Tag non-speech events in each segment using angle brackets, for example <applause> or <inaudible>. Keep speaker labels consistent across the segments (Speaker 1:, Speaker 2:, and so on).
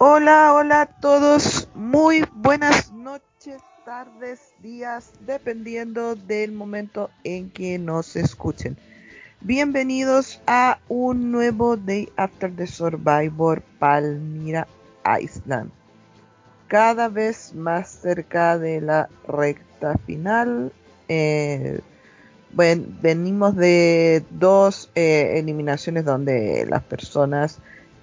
Speaker 1: Hola, hola a todos. Muy buenas noches, tardes, días, dependiendo del momento en que nos escuchen. Bienvenidos a un nuevo Day After the Survivor Palmira Island. Cada vez más cerca de la recta final. Eh, venimos de dos eh, eliminaciones donde las personas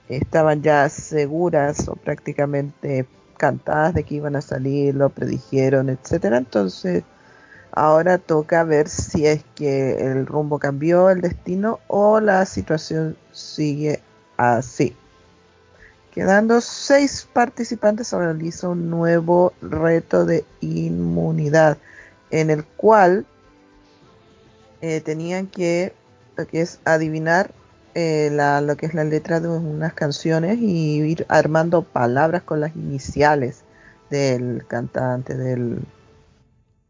Speaker 1: estaban ya seguras o prácticamente cantadas de que iban a salir, lo predijeron, etcétera. Entonces, ahora toca ver si es que el rumbo cambió, el destino o la situación sigue así. Quedando seis participantes, se realiza un nuevo reto de inmunidad en el cual eh, tenían que, que es adivinar eh, la, lo que es la letra de unas canciones y ir armando palabras con las iniciales del cantante del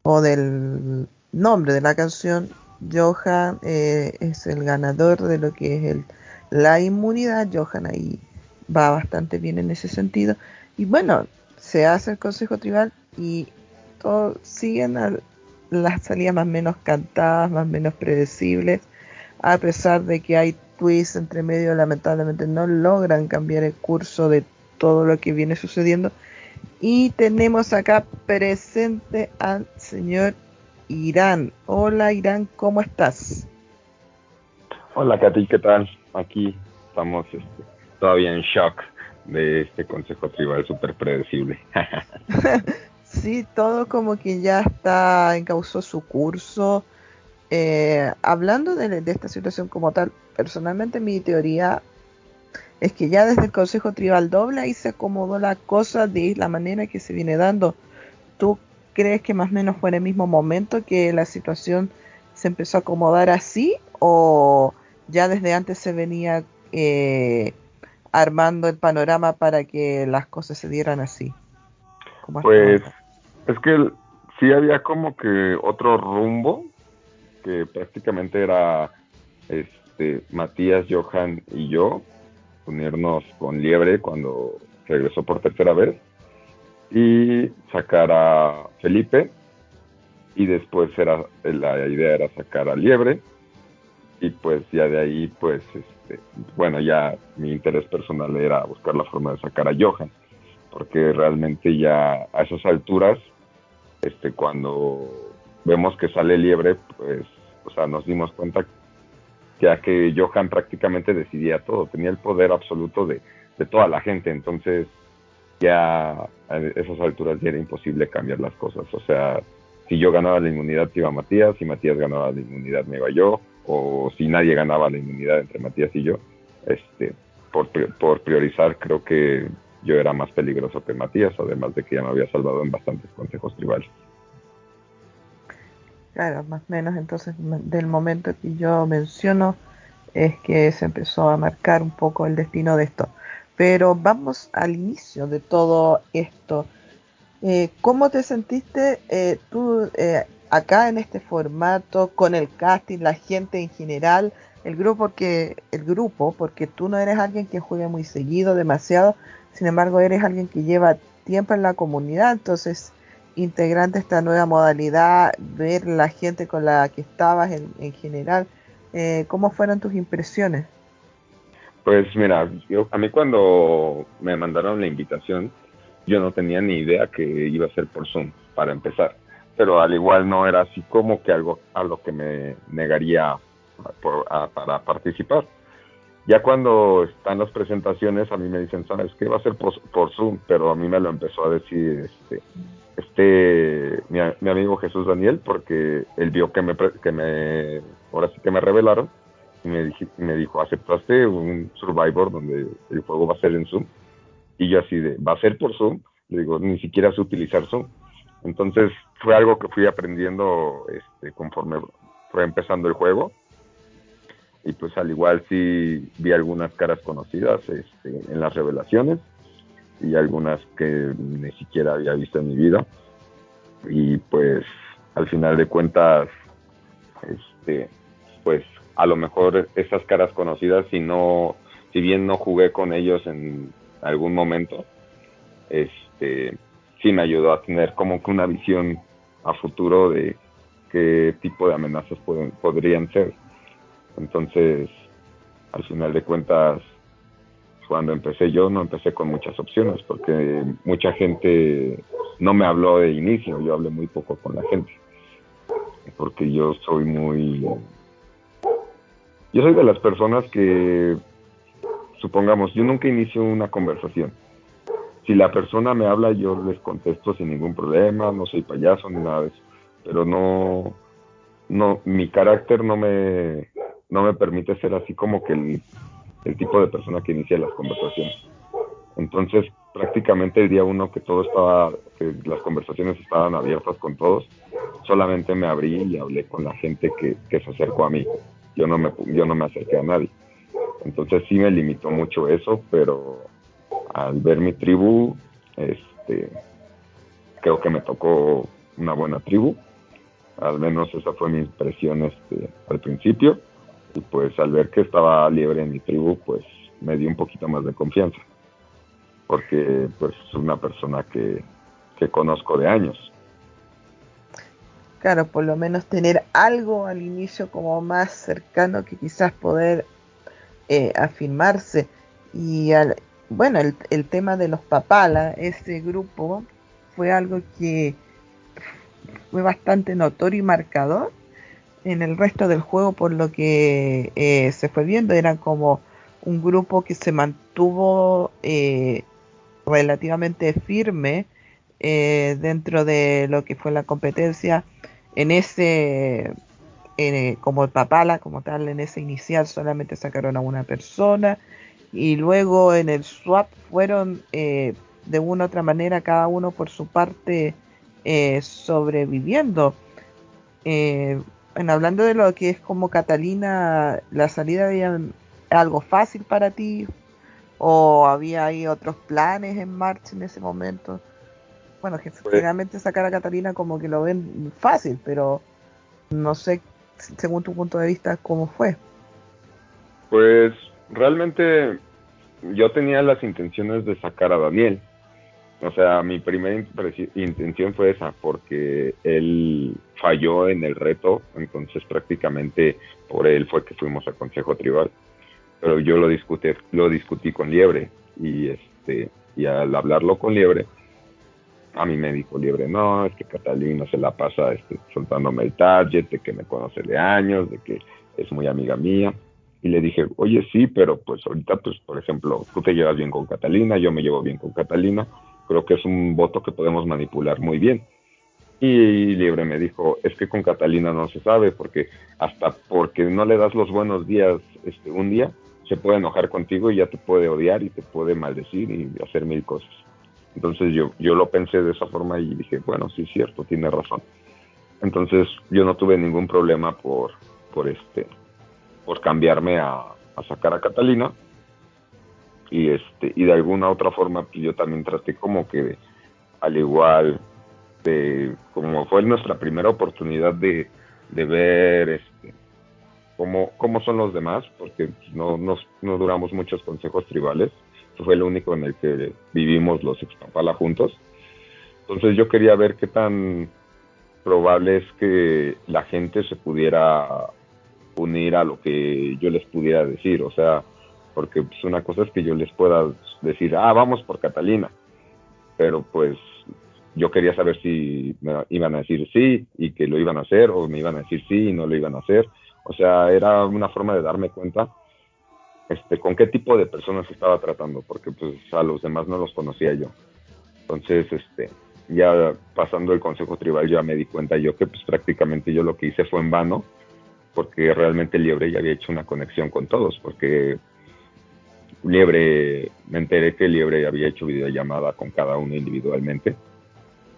Speaker 1: o del nombre de la canción. Johan eh, es el ganador de lo que es el, la inmunidad. Johan ahí va bastante bien en ese sentido. Y bueno, se hace el consejo tribal y todos siguen las salidas más o menos cantadas, más o menos predecibles, a pesar de que hay twists entre medio lamentablemente no logran cambiar el curso de todo lo que viene sucediendo. Y tenemos acá presente al señor Irán. Hola Irán, ¿cómo estás?
Speaker 2: Hola Katy, ¿qué tal? Aquí estamos este, todavía en shock de este consejo tribal súper predecible. <laughs> <laughs>
Speaker 1: sí, todo como que ya está encauzó su curso. Eh, hablando de, esta situación como tal, personalmente mi teoría es que ya desde el Consejo Tribal Doble ahí se acomodó la cosa de la manera que se viene dando. ¿Tú crees que más o menos fue en el mismo momento que la situación se empezó a acomodar así o ya desde antes se venía eh, armando el panorama para que las cosas se dieran así?
Speaker 2: Pues es que sí había como que otro rumbo que prácticamente era este Matías, Johan y yo unirnos con Liebre cuando regresó por tercera vez y sacar a Felipe y después era la idea era sacar a Liebre y pues ya de ahí pues este bueno ya mi interés personal era buscar la forma de sacar a Johan porque realmente ya a esas alturas este cuando vemos que sale Liebre pues o sea, nos dimos cuenta ya que Johan prácticamente decidía todo, tenía el poder absoluto de, toda la gente, entonces ya a esas alturas ya era imposible cambiar las cosas, o sea, si yo ganaba la inmunidad iba Matías, si Matías ganaba la inmunidad me iba yo, o si nadie ganaba la inmunidad entre Matías y yo, este, por, por priorizar creo que yo era más peligroso que Matías, además de que ya me había salvado en bastantes consejos tribales.
Speaker 1: Claro, más o menos entonces del momento que yo menciono es que se empezó a marcar un poco el destino de esto. Pero vamos al inicio de todo esto. Eh, ¿Cómo te sentiste eh, tú eh, acá en este formato, con el casting, la gente en general, el grupo, porque, el grupo, porque tú no eres alguien que juegue muy seguido, demasiado, sin embargo eres alguien que lleva tiempo en la comunidad, entonces integrante esta nueva modalidad, ver la gente con la que estabas en, general, eh, ¿cómo fueron tus impresiones?
Speaker 2: Pues mira, yo, a mí cuando me mandaron la invitación, yo no tenía ni idea que iba a ser por Zoom, para empezar. Pero al igual no era así como que algo a lo que me negaría para participar. Ya cuando están las presentaciones, a mí me dicen, ¿sabes qué? Va a ser por, Zoom, pero a mí me lo empezó a decir este, este mi, amigo Jesús Daniel porque él vio que me, que me ahora sí que me revelaron y me, me dijo aceptaste un Survivor donde el juego va a ser en Zoom y yo así de va a ser por Zoom le digo ni siquiera sé utilizar Zoom entonces fue algo que fui aprendiendo este conforme fue empezando el juego y pues al igual sí vi algunas caras conocidas este, en las revelaciones y algunas que ni siquiera había visto en mi vida. Y pues al final de cuentas, este, pues a lo mejor esas caras conocidas, si no, si bien no jugué con ellos en algún momento, este, sí me ayudó a tener como que una visión a futuro de qué tipo de amenazas pueden, podrían ser. Entonces, al final de cuentas, cuando empecé yo no empecé con muchas opciones porque mucha gente no me habló de inicio, yo hablé muy poco con la gente porque yo soy muy yo soy de las personas que supongamos yo nunca inicio una conversación. Si la persona me habla yo les contesto sin ningún problema no soy payaso ni nada de eso pero no no mi carácter no me no me permite ser así como que el el tipo de persona que inicia las conversaciones. Entonces, prácticamente el día uno que todo estaba, que las conversaciones estaban abiertas con todos, solamente me abrí y hablé con la gente que, que se acercó a mí. Yo no me, yo no me acerqué a nadie. Entonces sí me limitó mucho eso, pero al ver mi tribu, este, creo que me tocó una buena tribu. Al menos esa fue mi impresión este, al principio y pues al ver que estaba libre en mi tribu, pues me dio un poquito más de confianza, porque pues es una persona que, que conozco de años.
Speaker 1: Claro, por lo menos tener algo al inicio como más cercano que quizás poder eh, afirmarse. Y al, bueno, el, el tema de los papala, ese grupo, fue algo que fue bastante notorio y marcador en el resto del juego por lo que eh, se fue viendo eran como un grupo que se mantuvo eh, relativamente firme eh, dentro de lo que fue la competencia en ese como papala como tal en ese inicial solamente sacaron a una persona y luego en el swap fueron de una u otra manera cada uno por su parte sobreviviendo bueno, hablando de lo que es como Catalina, ¿la salida había algo fácil para ti? ¿O había ahí otros planes en marcha en ese momento? Bueno, que pues generalmente sacar a Catalina como que lo ven fácil, pero no sé, según tu punto de vista, cómo fue.
Speaker 2: Pues realmente yo tenía las intenciones de sacar a Daniel. O sea, mi primera intención fue esa, porque él falló en el reto, entonces prácticamente por él fue que fuimos al Consejo Tribal. Pero yo lo discutí, lo discutí con Liebre y este y al hablarlo con Liebre, a mí me dijo Liebre, no, es que Catalina se la pasa este, soltándome el target, de que me conoce de años, de que es muy amiga mía. Y le dije, oye, sí, pero pues ahorita, pues, por ejemplo, tú te llevas bien con Catalina, yo me llevo bien con Catalina, creo que es un voto que podemos manipular muy bien. Y Libre me dijo, es que con Catalina no se sabe, porque hasta porque no le das los buenos días este, un día, se puede enojar contigo y ya te puede odiar y te puede maldecir y hacer mil cosas. Entonces yo, yo lo pensé de esa forma y dije, bueno, sí es cierto, tiene razón. Entonces yo no tuve ningún problema por, por este, por cambiarme a, a sacar a Catalina y este y de alguna otra forma pues, yo también traté como que al igual de como fue nuestra primera oportunidad de, de ver este cómo, cómo son los demás porque no, no, no duramos muchos consejos tribales. Fue el único en el que vivimos los Expapala juntos. Entonces yo quería ver qué tan probable es que la gente se pudiera unir a lo que yo les pudiera decir. O sea porque pues, una cosa es que yo les pueda decir, ah, vamos por Catalina, pero pues yo quería saber si me iban a decir sí y que lo iban a hacer, o me iban a decir sí y no lo iban a hacer. O sea, era una forma de darme cuenta este, con qué tipo de personas estaba tratando, porque pues a los demás no los conocía yo. Entonces, este, ya pasando el consejo tribal ya me di cuenta yo que pues prácticamente yo lo que hice fue en vano, porque realmente Liebre ya había hecho una conexión con todos, porque Liebre, me enteré que Liebre había hecho videollamada con cada uno individualmente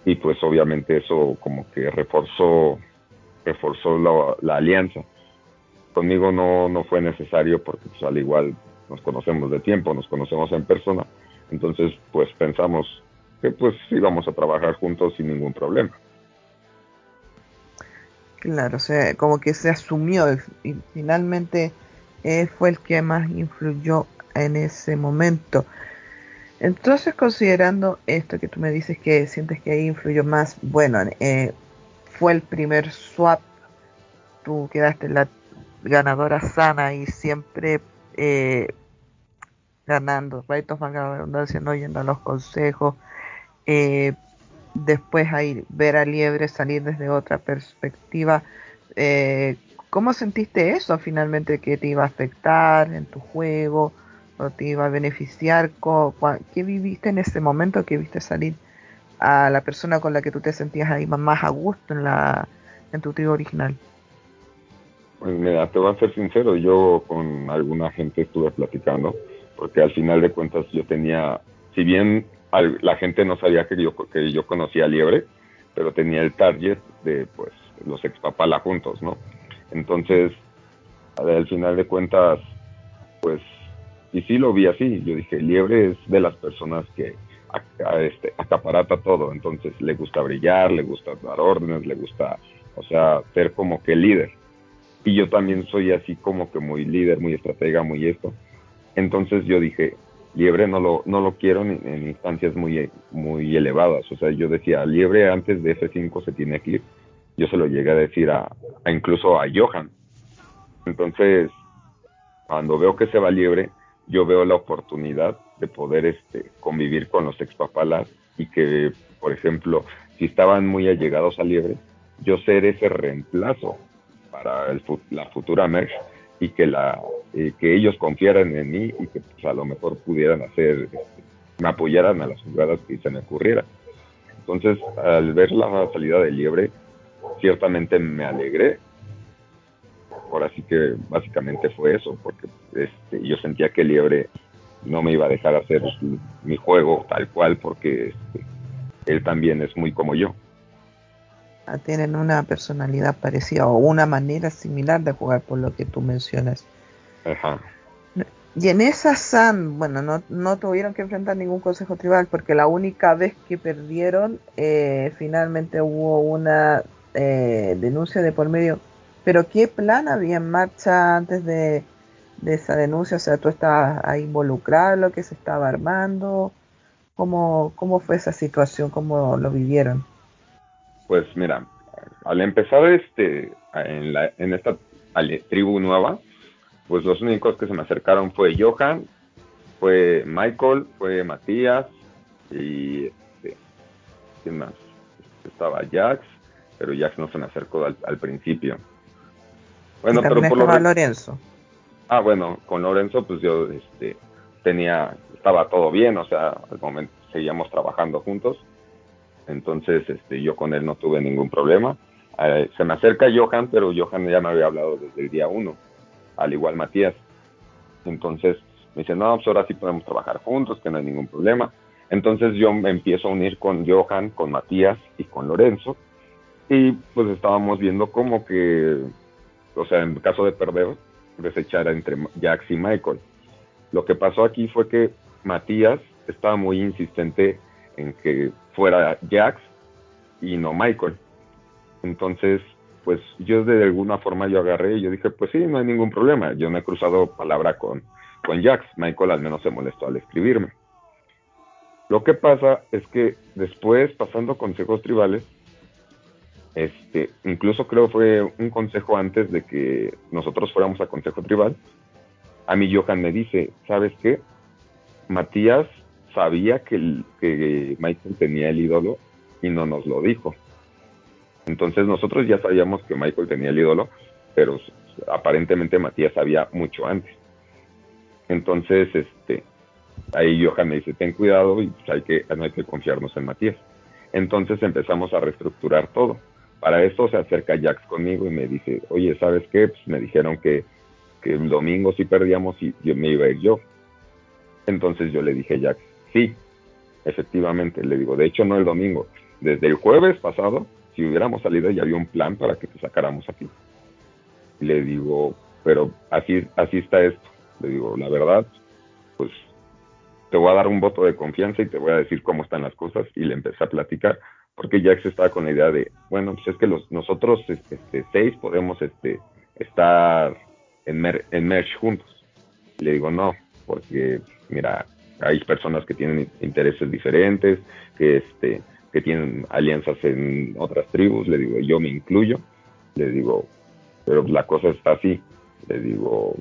Speaker 2: y pues obviamente eso como que reforzó reforzó la, alianza. Conmigo no, no fue necesario porque pues, al igual nos conocemos de tiempo, nos conocemos en persona, entonces pues pensamos que pues íbamos a trabajar juntos sin ningún problema.
Speaker 1: Claro, o sea, como que se asumió y finalmente fue el que más influyó en ese momento. Entonces, considerando esto que tú me dices que sientes que ahí influyó más, bueno, eh, fue el primer swap, tú quedaste la ganadora sana y siempre eh, ganando, right of redundancia, no yendo los consejos, eh, después ahí ver a Liebre salir desde otra perspectiva, ¿cómo sentiste eso finalmente que te iba a afectar en tu juego? O te iba a beneficiar? ¿Qué viviste en ese momento que viste salir a la persona con la que tú te sentías ahí más a gusto en, la, en tu trío original?
Speaker 2: Pues mira, te voy a ser sincero, yo con alguna gente estuve platicando, porque al final de cuentas yo tenía, si bien la gente no sabía que yo, que yo conocía a Liebre, pero tenía el target de pues los expapala juntos, ¿no? Entonces, al final de cuentas, pues y sí lo vi así. Yo dije, Liebre es de las personas que este, acaparata todo. Entonces le gusta brillar, le gusta dar órdenes, le gusta, o sea, ser como que líder. Y yo también soy así como que muy líder, muy estratega, muy esto. Entonces yo dije, Liebre no lo, no lo quiero en, instancias muy, muy elevadas. O sea, yo decía, Liebre antes de F5 se tiene que. Yo se lo llegué a decir a incluso a Johan. Entonces, cuando veo que se va Liebre, yo veo la oportunidad de poder este, convivir con los expapalas y que, por ejemplo, si estaban muy allegados a Liebre, yo ser ese reemplazo para la futura merge y que, la, ellos confiaran en mí y que pues, a lo mejor pudieran hacer, este, me apoyaran a las jugadas que se me ocurrieran. Entonces, al ver la salida de Liebre, ciertamente me alegré ahora sí que básicamente fue eso, porque este, yo sentía que Liebre no me iba a dejar hacer mi juego tal cual, porque este, él también es muy como yo.
Speaker 1: Ah, tienen una personalidad parecida o una manera similar de jugar, por lo que tú mencionas. Ajá. Y en esa SAN, bueno, no, no tuvieron que enfrentar ningún consejo tribal porque la única vez que perdieron, eh, finalmente hubo una eh, denuncia de por medio pero ¿qué plan había en marcha antes de, esa denuncia? O sea, ¿tú estabas ahí involucrado lo que se estaba armando? ¿Cómo, ¿Cómo fue esa situación? ¿Cómo lo vivieron?
Speaker 2: Pues mira, al empezar este en, la, en esta tribu nueva, pues los únicos que se me acercaron fue Johan, fue Michael, fue Matías y este, ¿quién más? Estaba Jax, pero Jax no se me acercó al principio.
Speaker 1: Bueno, pero por lo Lorenzo.
Speaker 2: Ah, bueno, con Lorenzo pues yo este, tenía, estaba todo bien, o sea, al momento seguíamos trabajando juntos, entonces este, yo con él no tuve ningún problema. Eh, se me acerca Johan, pero Johan ya me había hablado desde el día uno, al igual Matías. Entonces me dice, no, pues ahora sí podemos trabajar juntos, que no hay ningún problema. Entonces yo me empiezo a unir con Johan, con Matías y con Lorenzo. Y pues estábamos viendo como que o sea, en caso de perder, desechara entre Jax y Michael. Lo que pasó aquí fue que Matías estaba muy insistente en que fuera Jax y no Michael. Entonces, pues yo de alguna forma yo agarré y yo dije, pues sí, no hay ningún problema. Yo no he cruzado palabra con, con Jax. Michael al menos se molestó al escribirme. Lo que pasa es que después, pasando consejos tribales, este, incluso creo fue un consejo antes de que nosotros fuéramos a consejo tribal. A mí Johan me dice, ¿sabes qué? Matías sabía que, Michael tenía el ídolo y no nos lo dijo. Entonces nosotros ya sabíamos que Michael tenía el ídolo, pero aparentemente Matías sabía mucho antes. Entonces, este, ahí Johan me dice, ten cuidado y pues, hay que, no hay que confiarnos en Matías. Entonces empezamos a reestructurar todo para esto se acerca Jax conmigo y me dice, oye, ¿sabes qué? Pues me dijeron que, el domingo sí perdíamos y yo me iba a ir yo. Entonces yo le dije a Jax, sí, efectivamente, le digo, de hecho no el domingo, desde el jueves pasado, si hubiéramos salido ya había un plan para que te sacáramos aquí. le digo, pero así, así está esto. Le digo, la verdad, pues te voy a dar un voto de confianza y te voy a decir cómo están las cosas. Y le empecé a platicar porque Jax estaba con la idea de, bueno, pues es que los, nosotros este, seis podemos este, estar en, mer en Merch juntos. le digo, no, porque mira, hay personas que tienen intereses diferentes, que este que tienen alianzas en otras tribus, le digo, yo me incluyo, le digo, pero la cosa está así, le digo,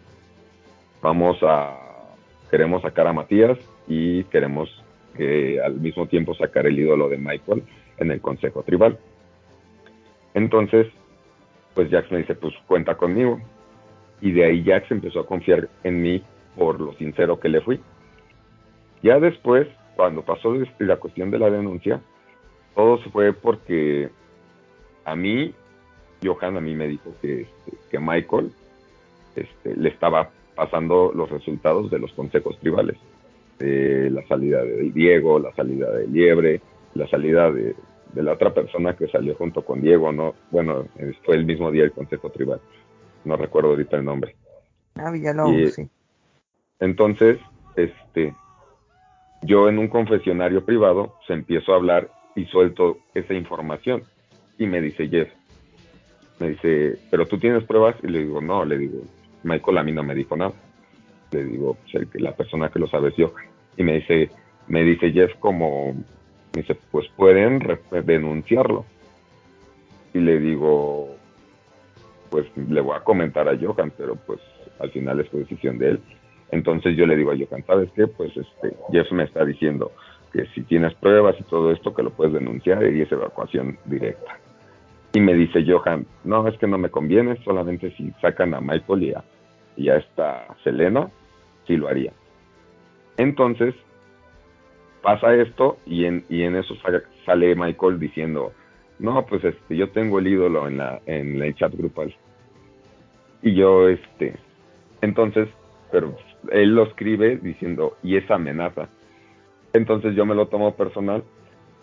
Speaker 2: vamos a, queremos sacar a Matías y queremos que al mismo tiempo sacar el ídolo de Michael en el Consejo Tribal. Entonces, pues Jax me dice, pues cuenta conmigo. Y de ahí Jax empezó a confiar en mí por lo sincero que le fui. Ya después, cuando pasó la cuestión de la denuncia, todo se fue porque a mí, Johan a mí me dijo que, este, que Michael este, le estaba pasando los resultados de los consejos tribales. La salida de Diego, la salida de Liebre, la salida de, la otra persona que salió junto con Diego, ¿no? Bueno, fue el mismo día el consejo tribal. No recuerdo ahorita el nombre.
Speaker 1: Ah, Villalobos, sí.
Speaker 2: Entonces, este, yo en un confesionario privado se empiezo a hablar y suelto esa información. Y me dice Jeff, me dice, ¿pero tú tienes pruebas? Y le digo, no, le digo, Michael a mí no me dijo nada. Le digo, pues, la persona que lo sabe es yo. Y me dice, me dice Jeff como, me dice, pues pueden denunciarlo. Y le digo, pues le voy a comentar a Johan, pero pues al final es decisión de él. Entonces yo le digo a Johan, ¿sabes qué? Pues este, Jeff me está diciendo, que si tienes pruebas y todo esto, que lo puedes denunciar y es evacuación directa. Y me dice Johan, no, es que no me conviene, solamente si sacan a Michael y a, y esta Selena, sí lo haría. Entonces, pasa esto y en, y en eso sale, Michael diciendo, no, pues este, yo tengo el ídolo en la, en el chat grupal. Y yo, este, entonces, pero él lo escribe diciendo, y esa amenaza. Entonces yo me lo tomo personal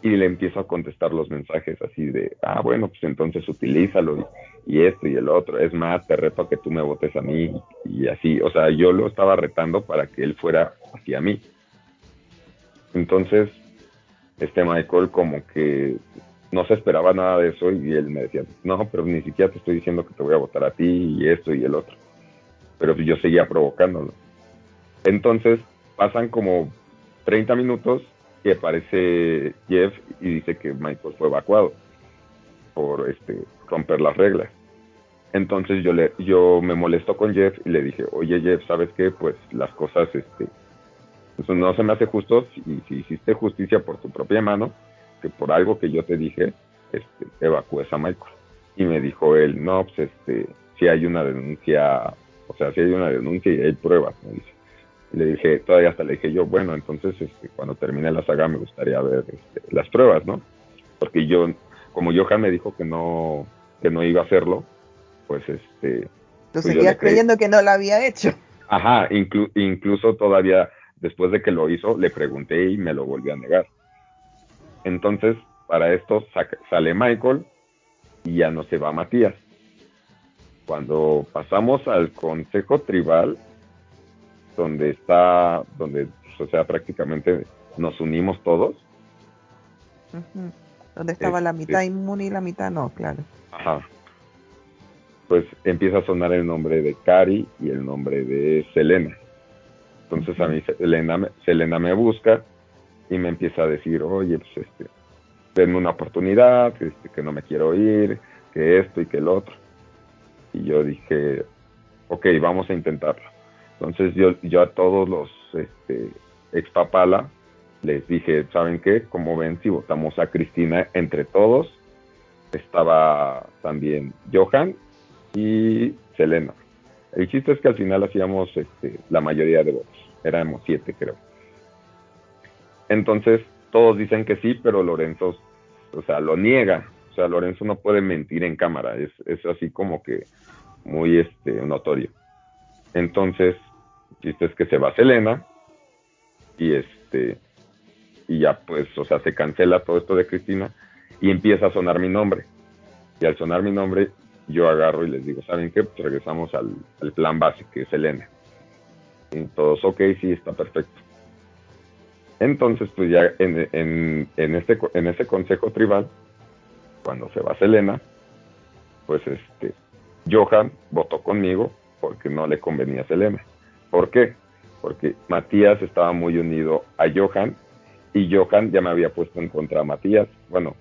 Speaker 2: y le empiezo a contestar los mensajes así de, ah, bueno, pues entonces utilízalo y, esto y el otro. Es más, te reto a que tú me votes a mí y así. O sea, yo lo estaba retando para que él fuera hacia mí. Entonces, este Michael como que no se esperaba nada de eso y él me decía, no, pero ni siquiera te estoy diciendo que te voy a votar a ti y esto y el otro. Pero yo seguía provocándolo. Entonces, pasan como 30 minutos y aparece Jeff y dice que Michael fue evacuado por este romper las reglas. Entonces yo le yo me molesto con Jeff y le dije, "Oye Jeff, ¿sabes qué? Pues las cosas este eso pues, no se me hace justo y si hiciste justicia por tu propia mano, que por algo que yo te dije, este evacúes a Michael." Y me dijo él, "No, pues este si hay una denuncia, o sea, si hay una denuncia y hay pruebas." Me dice le dije, todavía hasta le dije yo, bueno, entonces este, cuando termine la saga me gustaría ver este, las pruebas, ¿no? Porque yo, como Johan me dijo que no, que no iba a hacerlo, pues este...
Speaker 1: Tú pues seguías creyendo que no lo había hecho.
Speaker 2: Ajá, incluso todavía después de que lo hizo, le pregunté y me lo volvió a negar. Entonces, para esto sale Michael y ya no se va Matías. Cuando pasamos al consejo tribal, donde está, donde, o sea, prácticamente nos unimos todos.
Speaker 1: Donde estaba la mitad inmune y la mitad no, claro.
Speaker 2: Ajá. Pues empieza a sonar el nombre de Cari y el nombre de Selena. Entonces a mí Selena, me, Selena me busca y me empieza a decir, oye, pues este, denme una oportunidad, este, que no me quiero ir, que esto y que el otro. Y yo dije, ok, vamos a intentarlo. Entonces yo, yo a todos los este, ex papala les dije, ¿saben qué? Como ven, si votamos a Cristina entre todos, estaba también Johan y Selena. El chiste es que al final hacíamos este, la mayoría de votos, éramos siete creo. Entonces todos dicen que sí, pero Lorenzo, o sea, lo niega. O sea, Lorenzo no puede mentir en cámara, es, es así como que muy este, notorio. Entonces, chiste es que se va Selena y este y ya pues, o sea, se cancela todo esto de Cristina y empieza a sonar mi nombre. Y al sonar mi nombre, yo agarro y les digo, ¿saben qué? Pues regresamos al, plan base, que es Selena. Y todos, ok, sí, está perfecto. Entonces, pues ya en, en, en, este, en ese consejo tribal, cuando se va Selena, pues este, Johan votó conmigo porque no le convenía a Selena. ¿Por qué? porque Matías estaba muy unido a Johan y Johan ya me había puesto en contra a Matías. Bueno,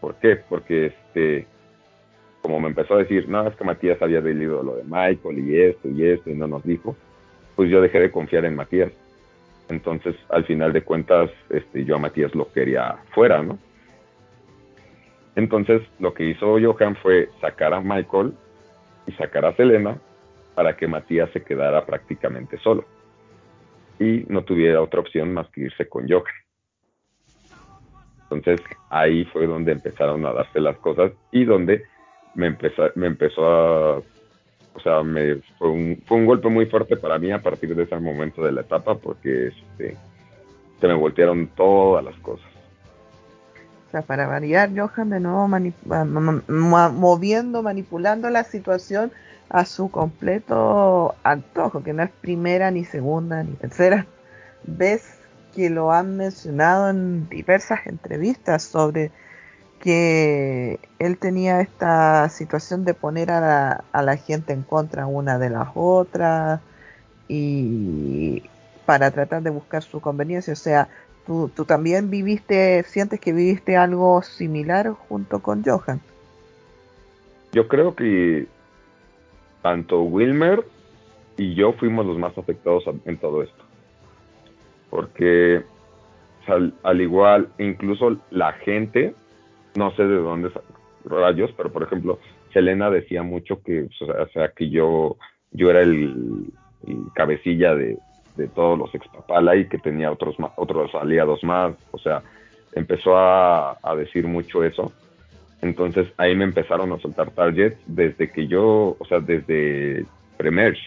Speaker 2: ¿por qué? Porque este, como me empezó a decir, no, es que Matías había leído lo de Michael y esto y esto y no nos dijo, pues yo dejé de confiar en Matías. Entonces, al final de cuentas, este, yo a Matías lo quería fuera, ¿no? Entonces, lo que hizo Johan fue sacar a Michael y sacar a Selena para que Matías se quedara prácticamente solo y no tuviera otra opción más que irse con Johan. Entonces ahí fue donde empezaron a darse las cosas y donde me empezó, me empezó a, o sea, me, fue, un, fue un golpe muy fuerte para mí a partir de ese momento de la etapa porque este, se me voltearon todas las cosas.
Speaker 1: O sea, para variar, Johan de nuevo moviendo, manipulando la situación a su completo antojo, que no es primera, ni segunda, ni tercera vez que lo han mencionado en diversas entrevistas sobre que él tenía esta situación de poner a la, a la gente en contra una de las otras y para tratar de buscar su conveniencia. O sea, tú, tú también viviste, sientes que viviste algo similar junto con Johan.
Speaker 2: Yo creo que tanto Wilmer y yo fuimos los más afectados en todo esto. Porque al, igual, incluso la gente, no sé de dónde rayos, pero por ejemplo, Selena decía mucho que, o sea, que yo, yo era el, cabecilla de, todos los expapala y que tenía otros, otros aliados más, o sea, empezó a, a decir mucho eso entonces ahí me empezaron a soltar targets desde que yo, o sea, desde Premerge.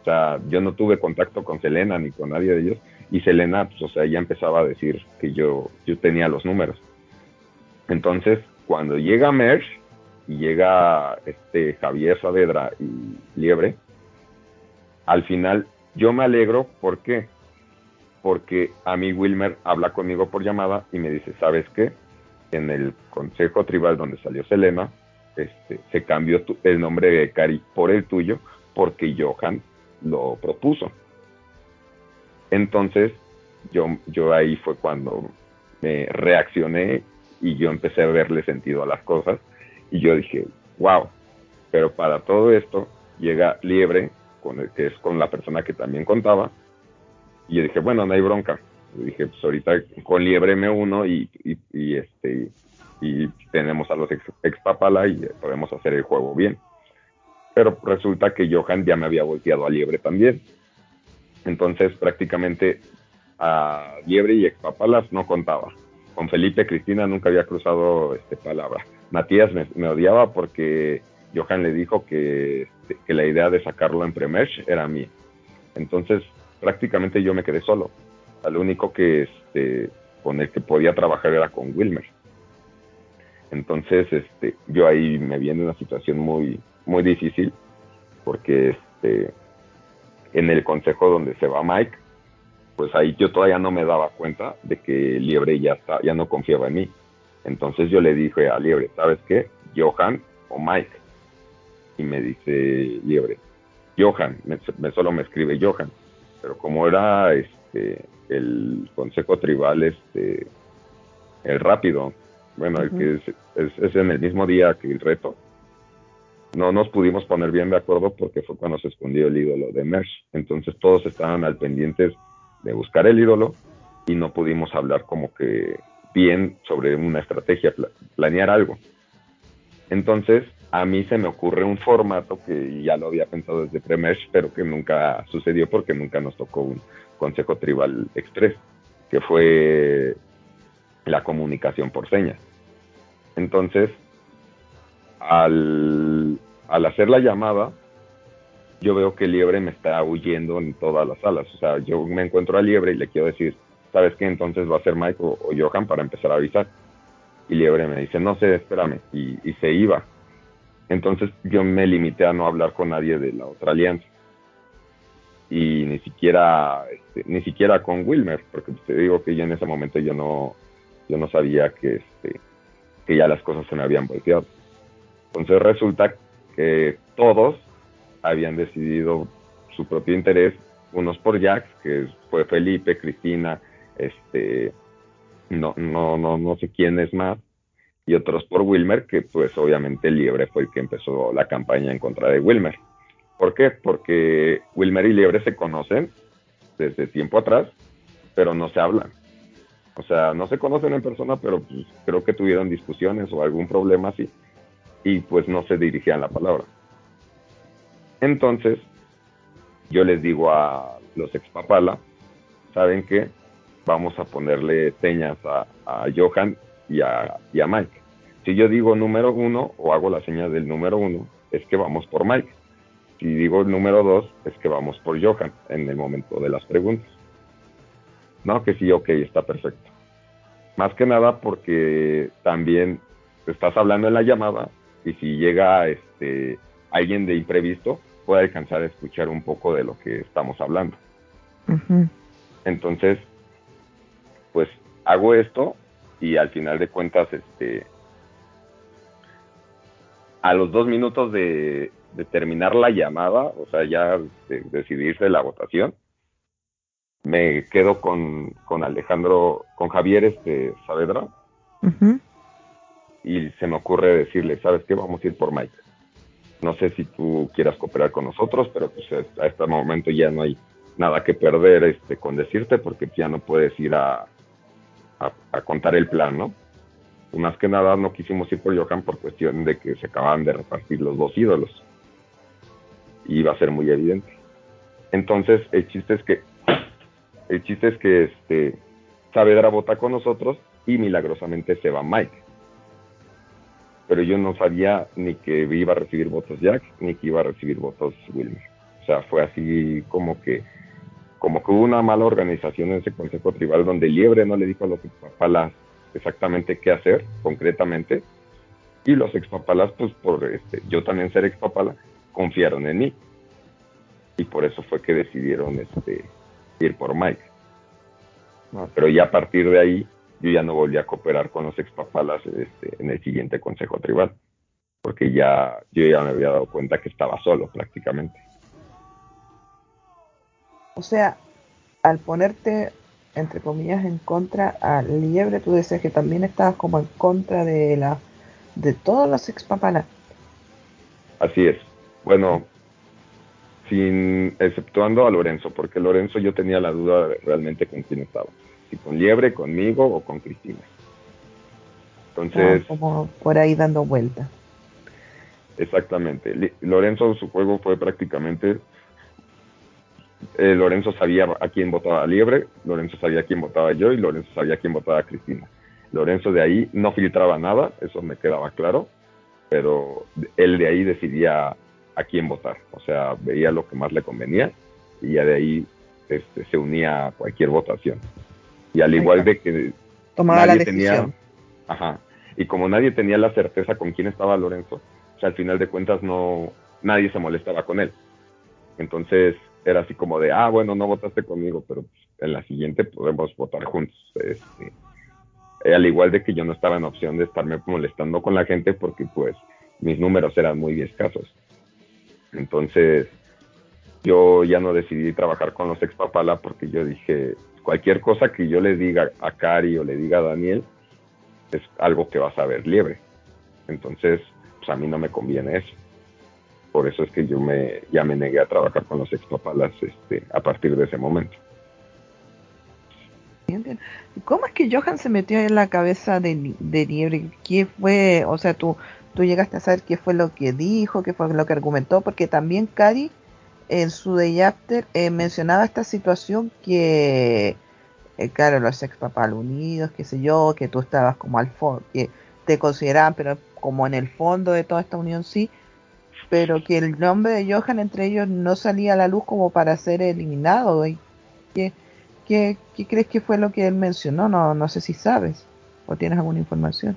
Speaker 2: O sea, yo no tuve contacto con Selena ni con nadie de ellos. Y Selena, pues, o sea, ya empezaba a decir que yo, yo tenía los números. Entonces, cuando llega Merge y llega este Javier Saavedra y Liebre, al final yo me alegro, ¿por qué? Porque a mí Wilmer habla conmigo por llamada y me dice, ¿sabes qué? en el Consejo Tribal donde salió Selena, este, se cambió el nombre de Cari por el tuyo porque Johan lo propuso. Entonces, yo, yo ahí fue cuando me reaccioné y yo empecé a verle sentido a las cosas y yo dije, wow, pero para todo esto llega Liebre, con el, que es con la persona que también contaba, y yo dije, bueno, no hay bronca, dije, pues ahorita con Liebre me uno y, y, este y tenemos a los ex, papala y podemos hacer el juego bien. Pero resulta que Johan ya me había volteado a Liebre también. Entonces prácticamente a Liebre y ex papalas no contaba. Con Felipe Cristina nunca había cruzado este palabra. Matías me, odiaba porque Johan le dijo que, que la idea de sacarlo en Premesh era mía. Entonces prácticamente yo me quedé solo al único que este, con el que podía trabajar era con Wilmer. Entonces, este, yo ahí me vi en una situación muy, muy difícil, porque este, en el consejo donde se va Mike, pues ahí yo todavía no me daba cuenta de que Liebre ya está, ya no confiaba en mí. Entonces yo le dije a Liebre, ¿sabes qué? Johan o Mike. Y me dice Liebre, Johan, me, solo me escribe Johan. Pero como era este, el consejo tribal, este, el rápido, bueno, el que es, en el mismo día que el reto. No nos pudimos poner bien de acuerdo porque fue cuando se escondió el ídolo de Mersh. Entonces todos estaban al pendientes de buscar el ídolo y no pudimos hablar como que bien sobre una estrategia, planear algo. Entonces, a mí se me ocurre un formato que ya lo había pensado desde Premesh, pero que nunca sucedió porque nunca nos tocó un, Consejo Tribal Express, que fue la comunicación por señas. Entonces, al, al hacer la llamada, yo veo que Liebre me está huyendo en todas las salas. O sea, yo me encuentro a Liebre y le quiero decir, ¿sabes qué? Entonces va a ser Mike o, Johan para empezar a avisar. Y Liebre me dice, no sé, espérame. Y, y se iba. Entonces yo me limité a no hablar con nadie de la otra alianza y ni siquiera este, ni siquiera con Wilmer porque te digo que yo en ese momento yo no yo no sabía que este que ya las cosas se me habían volteado entonces resulta que todos habían decidido su propio interés unos por Jax, que fue Felipe, Cristina, este, no, no, no, no sé quién es más, y otros por Wilmer, que pues obviamente Liebre fue el que empezó la campaña en contra de Wilmer. ¿Por qué? Porque Wilmer y Liebre se conocen desde tiempo atrás, pero no se hablan. O sea, no se conocen en persona, pero pues, creo que tuvieron discusiones o algún problema así, y pues no se dirigían la palabra. Entonces, yo les digo a los expapala, ¿saben qué? Vamos a ponerle señas a, Johan y a, Mike. Si yo digo número uno o hago la señal del número uno, es que vamos por Mike. Si digo el número dos, es que vamos por Johan en el momento de las preguntas. No, que sí, ok, está perfecto. Más que nada porque también estás hablando en la llamada y si llega este alguien de imprevisto, puede alcanzar a escuchar un poco de lo que estamos hablando. Entonces, pues hago esto y al final de cuentas, este, a los dos minutos de, terminar la llamada, o sea, ya de decidirse la votación, me quedo con, Alejandro, con Javier este, Saavedra, y se me ocurre decirle, ¿sabes qué? Vamos a ir por Mike. No sé si tú quieras cooperar con nosotros, pero pues a este momento ya no hay nada que perder este, con decirte porque ya no puedes ir a, contar el plan, ¿no? Más que nada no quisimos ir por Johan por cuestión de que se acaban de repartir los dos ídolos. Y iba a ser muy evidente. Entonces, el chiste es que el chiste es que este Saavedra vota con nosotros y milagrosamente se va Mike pero yo no sabía ni que iba a recibir votos Jack, ni que iba a recibir votos Wilmer. O sea, fue así como que como que hubo una mala organización en ese consejo tribal donde Liebre no le dijo a los expapalas exactamente qué hacer concretamente y los expapalas pues por este yo también ser expapala confiaron en mí y por eso fue que decidieron este ir por Mike pero ya a partir de ahí yo ya no volví a cooperar con los expapalas este, en el siguiente consejo tribal, porque ya yo ya me había dado cuenta que estaba solo prácticamente.
Speaker 1: O sea, al ponerte, entre comillas, en contra al liebre, tú decías que también estabas como en contra de la de todos los expapalas.
Speaker 2: Así es. Bueno, sin exceptuando a Lorenzo, porque Lorenzo yo tenía la duda realmente con quién estaba si con Liebre, conmigo o con Cristina.
Speaker 1: Entonces... Ah, como por ahí dando vuelta.
Speaker 2: Exactamente. Lorenzo, su juego fue prácticamente... Eh, Lorenzo sabía a quién votaba Liebre, Lorenzo sabía a quién votaba yo y Lorenzo sabía a quién votaba Cristina. Lorenzo de ahí no filtraba nada, eso me quedaba claro, pero él de ahí decidía a quién votar, o sea, veía lo que más le convenía y ya de ahí este, se unía a cualquier votación. Y al igual de que
Speaker 1: Tomaba nadie la tenía,
Speaker 2: ajá, y como nadie tenía la certeza con quién estaba Lorenzo, o sea, al final de cuentas no, nadie se molestaba con él. Entonces era así como de, ah, bueno, no votaste conmigo, pero en la siguiente podemos votar juntos. Este, eh, al igual de que yo no estaba en opción de estarme molestando con la gente porque pues mis números eran muy escasos. Entonces yo ya no decidí trabajar con los expapala porque yo dije, cualquier cosa que yo le diga a Cari o le diga a Daniel es algo que vas a ver liebre. Entonces, pues a mí no me conviene eso. Por eso es que yo me ya me negué a trabajar con los expapalas este, a partir de ese momento.
Speaker 1: ¿Cómo es que Johan se metió en la cabeza de, de Liebre? ¿Qué fue? O sea, tú, tú llegaste a saber qué fue lo que dijo, qué fue lo que argumentó, porque también Cari en su Day After eh, mencionaba esta situación que, eh, claro, los ex papal unidos, qué sé yo, que tú estabas como al fondo, que te consideraban, pero como en el fondo de toda esta unión sí, pero que el nombre de Johan entre ellos no salía a la luz como para ser eliminado. ¿Qué, qué, qué crees que fue lo que él mencionó? No, no sé si sabes o tienes alguna información.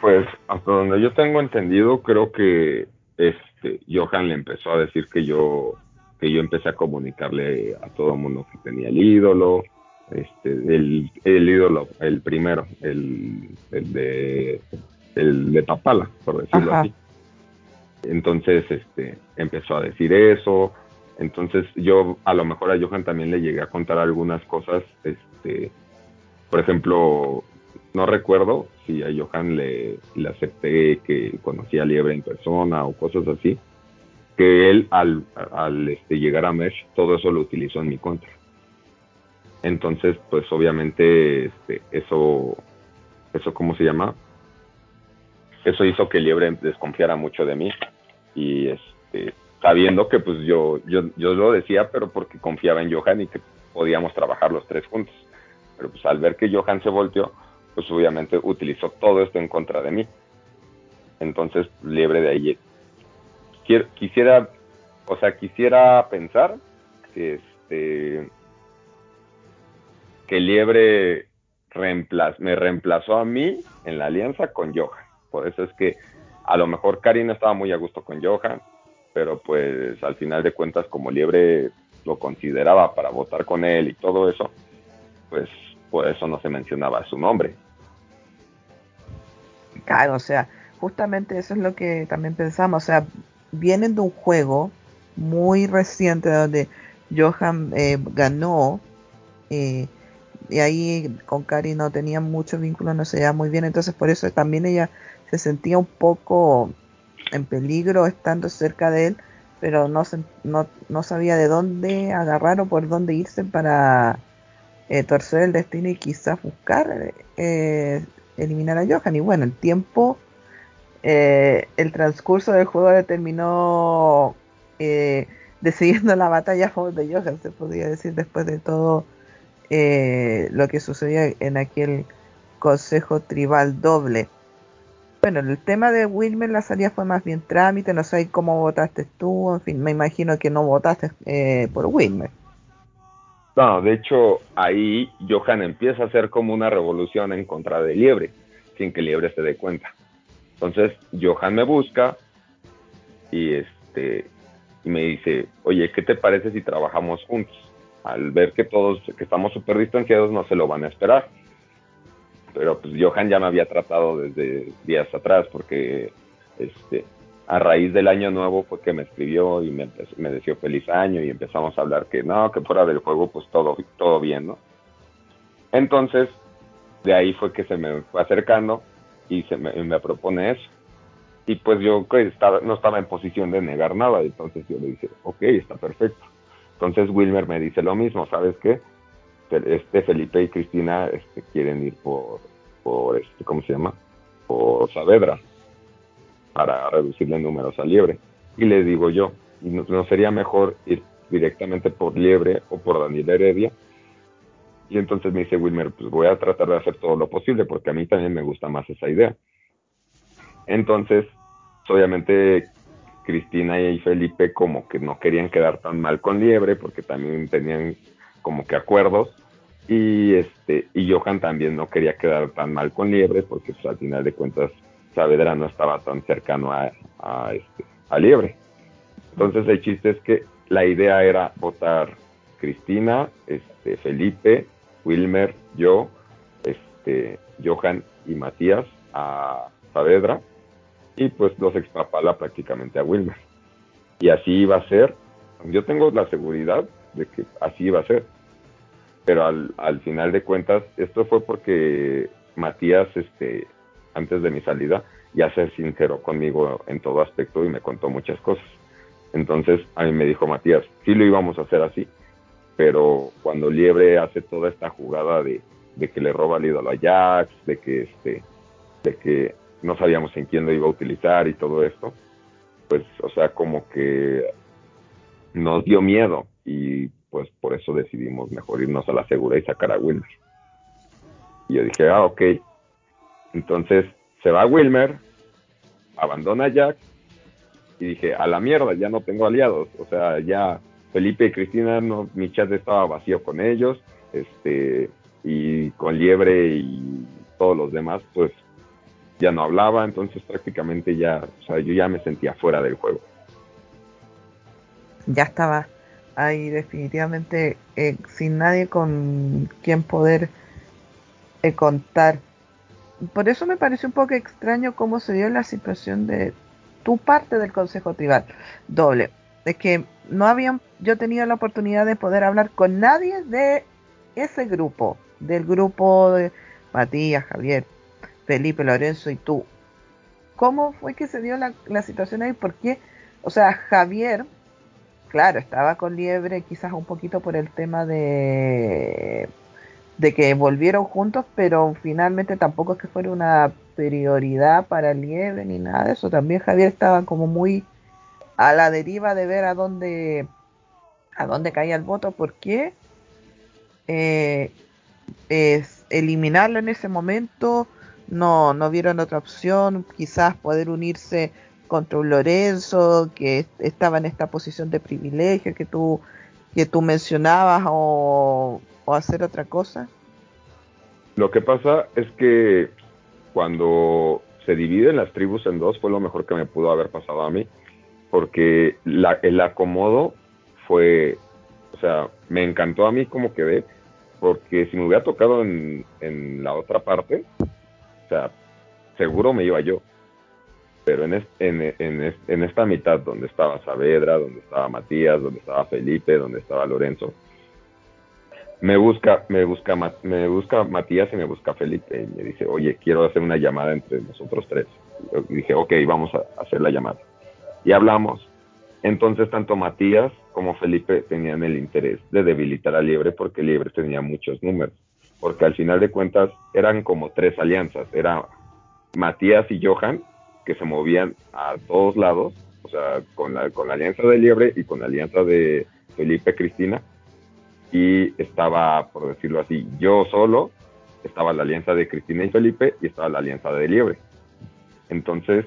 Speaker 2: Pues hasta donde yo tengo entendido, creo que este Johan le empezó a decir que yo que yo empecé a comunicarle a todo el mundo que tenía el ídolo, este, el, el ídolo, el primero, el, el de el de Tapala, por decirlo así. Entonces, este, empezó a decir eso, Entonces yo a lo mejor a Johan también le llegué a contar algunas cosas, este, por ejemplo, no recuerdo si a Johan le, le acepté que conocía a Liebre en persona o cosas así, que él al, al este, llegar a Mesh todo eso lo utilizó en mi contra. Entonces, pues obviamente este, eso, eso, ¿cómo se llama? Eso hizo que Liebre desconfiara mucho de mí y este, sabiendo que pues yo, yo, yo lo decía, pero porque confiaba en Johan y que podíamos trabajar los tres juntos. Pero pues al ver que Johan se volteó, pues obviamente utilizó todo esto en contra de mí. Entonces, Liebre de ahí. Quisiera, o sea, quisiera pensar que este que Liebre me reemplazó a mí en la alianza con Johan. Por eso es que a lo mejor Karin estaba muy a gusto con Johan, pero pues al final de cuentas como Liebre lo consideraba para votar con él y todo eso, pues por eso no se mencionaba su nombre.
Speaker 1: Claro, o sea, justamente eso es lo que también pensamos, o sea, vienen de un juego muy reciente donde Johan eh, ganó eh, y ahí con Cari no tenía mucho vínculo, no se veía muy bien, entonces por eso también ella se sentía un poco en peligro estando cerca de él, pero no, no, no sabía de dónde agarrar o por dónde irse para eh, torcer el destino y quizás buscar eh, eliminar a Johan. Y bueno, el tiempo, eh, el transcurso del juego determinó decidiendo la batalla a favor de Johan, se podría decir, después de todo eh, lo que sucedía en aquel consejo tribal doble. Bueno, el tema de Wilmer la salida fue más bien trámite, no sé cómo votaste tú, en fin, me imagino que no votaste eh, por Wilmer.
Speaker 2: No, de hecho, ahí Johan empieza a hacer como una revolución en contra de Liebre, sin que Liebre se dé cuenta. Entonces, Johan me busca y este y me dice, oye, ¿qué te parece si trabajamos juntos? al ver que todos, que estamos súper distanciados, no se lo van a esperar. Pero pues Johan ya me había tratado desde días atrás, porque este, a raíz del año nuevo fue que me escribió y me, me deseó feliz año y empezamos a hablar que no, que fuera del juego pues todo, todo bien, ¿no? Entonces, de ahí fue que se me fue acercando y se me, propone eso. Y pues yo estaba, no estaba en posición de negar nada, entonces yo le dije, ok, está perfecto. Entonces Wilmer me dice lo mismo, ¿sabes qué? Este Felipe y Cristina este, quieren ir por, por este, ¿cómo se llama? Por Saavedra para reducirle números a Liebre. Y le digo yo, ¿no, ¿no sería mejor ir directamente por Liebre o por Daniel Heredia? Y entonces me dice Wilmer, pues voy a tratar de hacer todo lo posible porque a mí también me gusta más esa idea. Entonces, obviamente Cristina y Felipe como que no querían quedar tan mal con Liebre porque también tenían como que acuerdos y este y Johan también no quería quedar tan mal con Liebre porque pues, al final de cuentas Saavedra no estaba tan cercano a, a, este, a Liebre. Entonces el chiste es que la idea era votar Cristina, este, Felipe, Wilmer, yo, este, Johan y Matías a Saavedra y pues los expapala prácticamente a Wilmer. Y así iba a ser. Yo tengo la seguridad de que así iba a ser. Pero al, al final de cuentas, esto fue porque Matías, este, antes de mi salida, ya se sinceró conmigo en todo aspecto y me contó muchas cosas. Entonces a mí me dijo Matías, sí lo íbamos a hacer así, pero cuando Liebre hace toda esta jugada de, que le roba el ídolo a Jax, de que este, de que no sabíamos en quién lo iba a utilizar y todo esto, pues, o sea, como que nos dio miedo y pues por eso decidimos mejor irnos a la segura y sacar a Wilmer. Y yo dije, ah, ok. Entonces se va Wilmer, abandona a Jack y dije, a la mierda, ya no tengo aliados. O sea, ya Felipe y Cristina, no, mi chat estaba vacío con ellos, este, y con Liebre y todos los demás, pues ya no hablaba, entonces prácticamente ya, o sea, yo ya me sentía fuera del juego.
Speaker 1: Ya estaba ahí definitivamente eh, sin nadie con quien poder eh, contar. Por eso me pareció un poco extraño cómo se dio la situación de tu parte del Consejo Tribal. Doble. Es que no habían, yo tenía la oportunidad de poder hablar con nadie de ese grupo, del grupo de Matías, Javier, Felipe, Lorenzo y tú. ¿Cómo fue que se dio la, la situación ahí? ¿Por qué? O sea, Javier, claro, estaba con Liebre quizás un poquito por el tema de de que volvieron juntos, pero finalmente tampoco es que fuera una prioridad para Liebre ni nada de eso. También Javier estaba como muy a la deriva de ver a dónde a dónde caía el voto, porque eh, es eliminarlo en ese momento, no, no vieron otra opción, quizás poder unirse contra un Lorenzo que estaba en esta posición de privilegio que tú que tú mencionabas o o hacer otra cosa?
Speaker 2: Lo que pasa es que cuando se dividen las tribus en dos fue lo mejor que me pudo haber pasado a mí, porque la, el acomodo fue, o sea, me encantó a mí como quedé, porque si me hubiera tocado en, la otra parte, o sea, seguro me iba yo. Pero en, en, en, esta mitad donde estaba Saavedra, donde estaba Matías, donde estaba Felipe, donde estaba Lorenzo, me busca, me busca, me busca Matías y me busca Felipe y me dice, oye, quiero hacer una llamada entre nosotros tres. Dije, ok, vamos a hacer la llamada. Y hablamos. Entonces, tanto Matías como Felipe tenían el interés de debilitar a Liebre porque Liebre tenía muchos números. Porque al final de cuentas eran como tres alianzas. Era Matías y Johan, que se movían a todos lados, o sea, con la, con la alianza de Liebre y con la alianza de Felipe Cristina y estaba, por decirlo así, yo solo, estaba la alianza de Cristina y Felipe y estaba la alianza de Liebre. Entonces,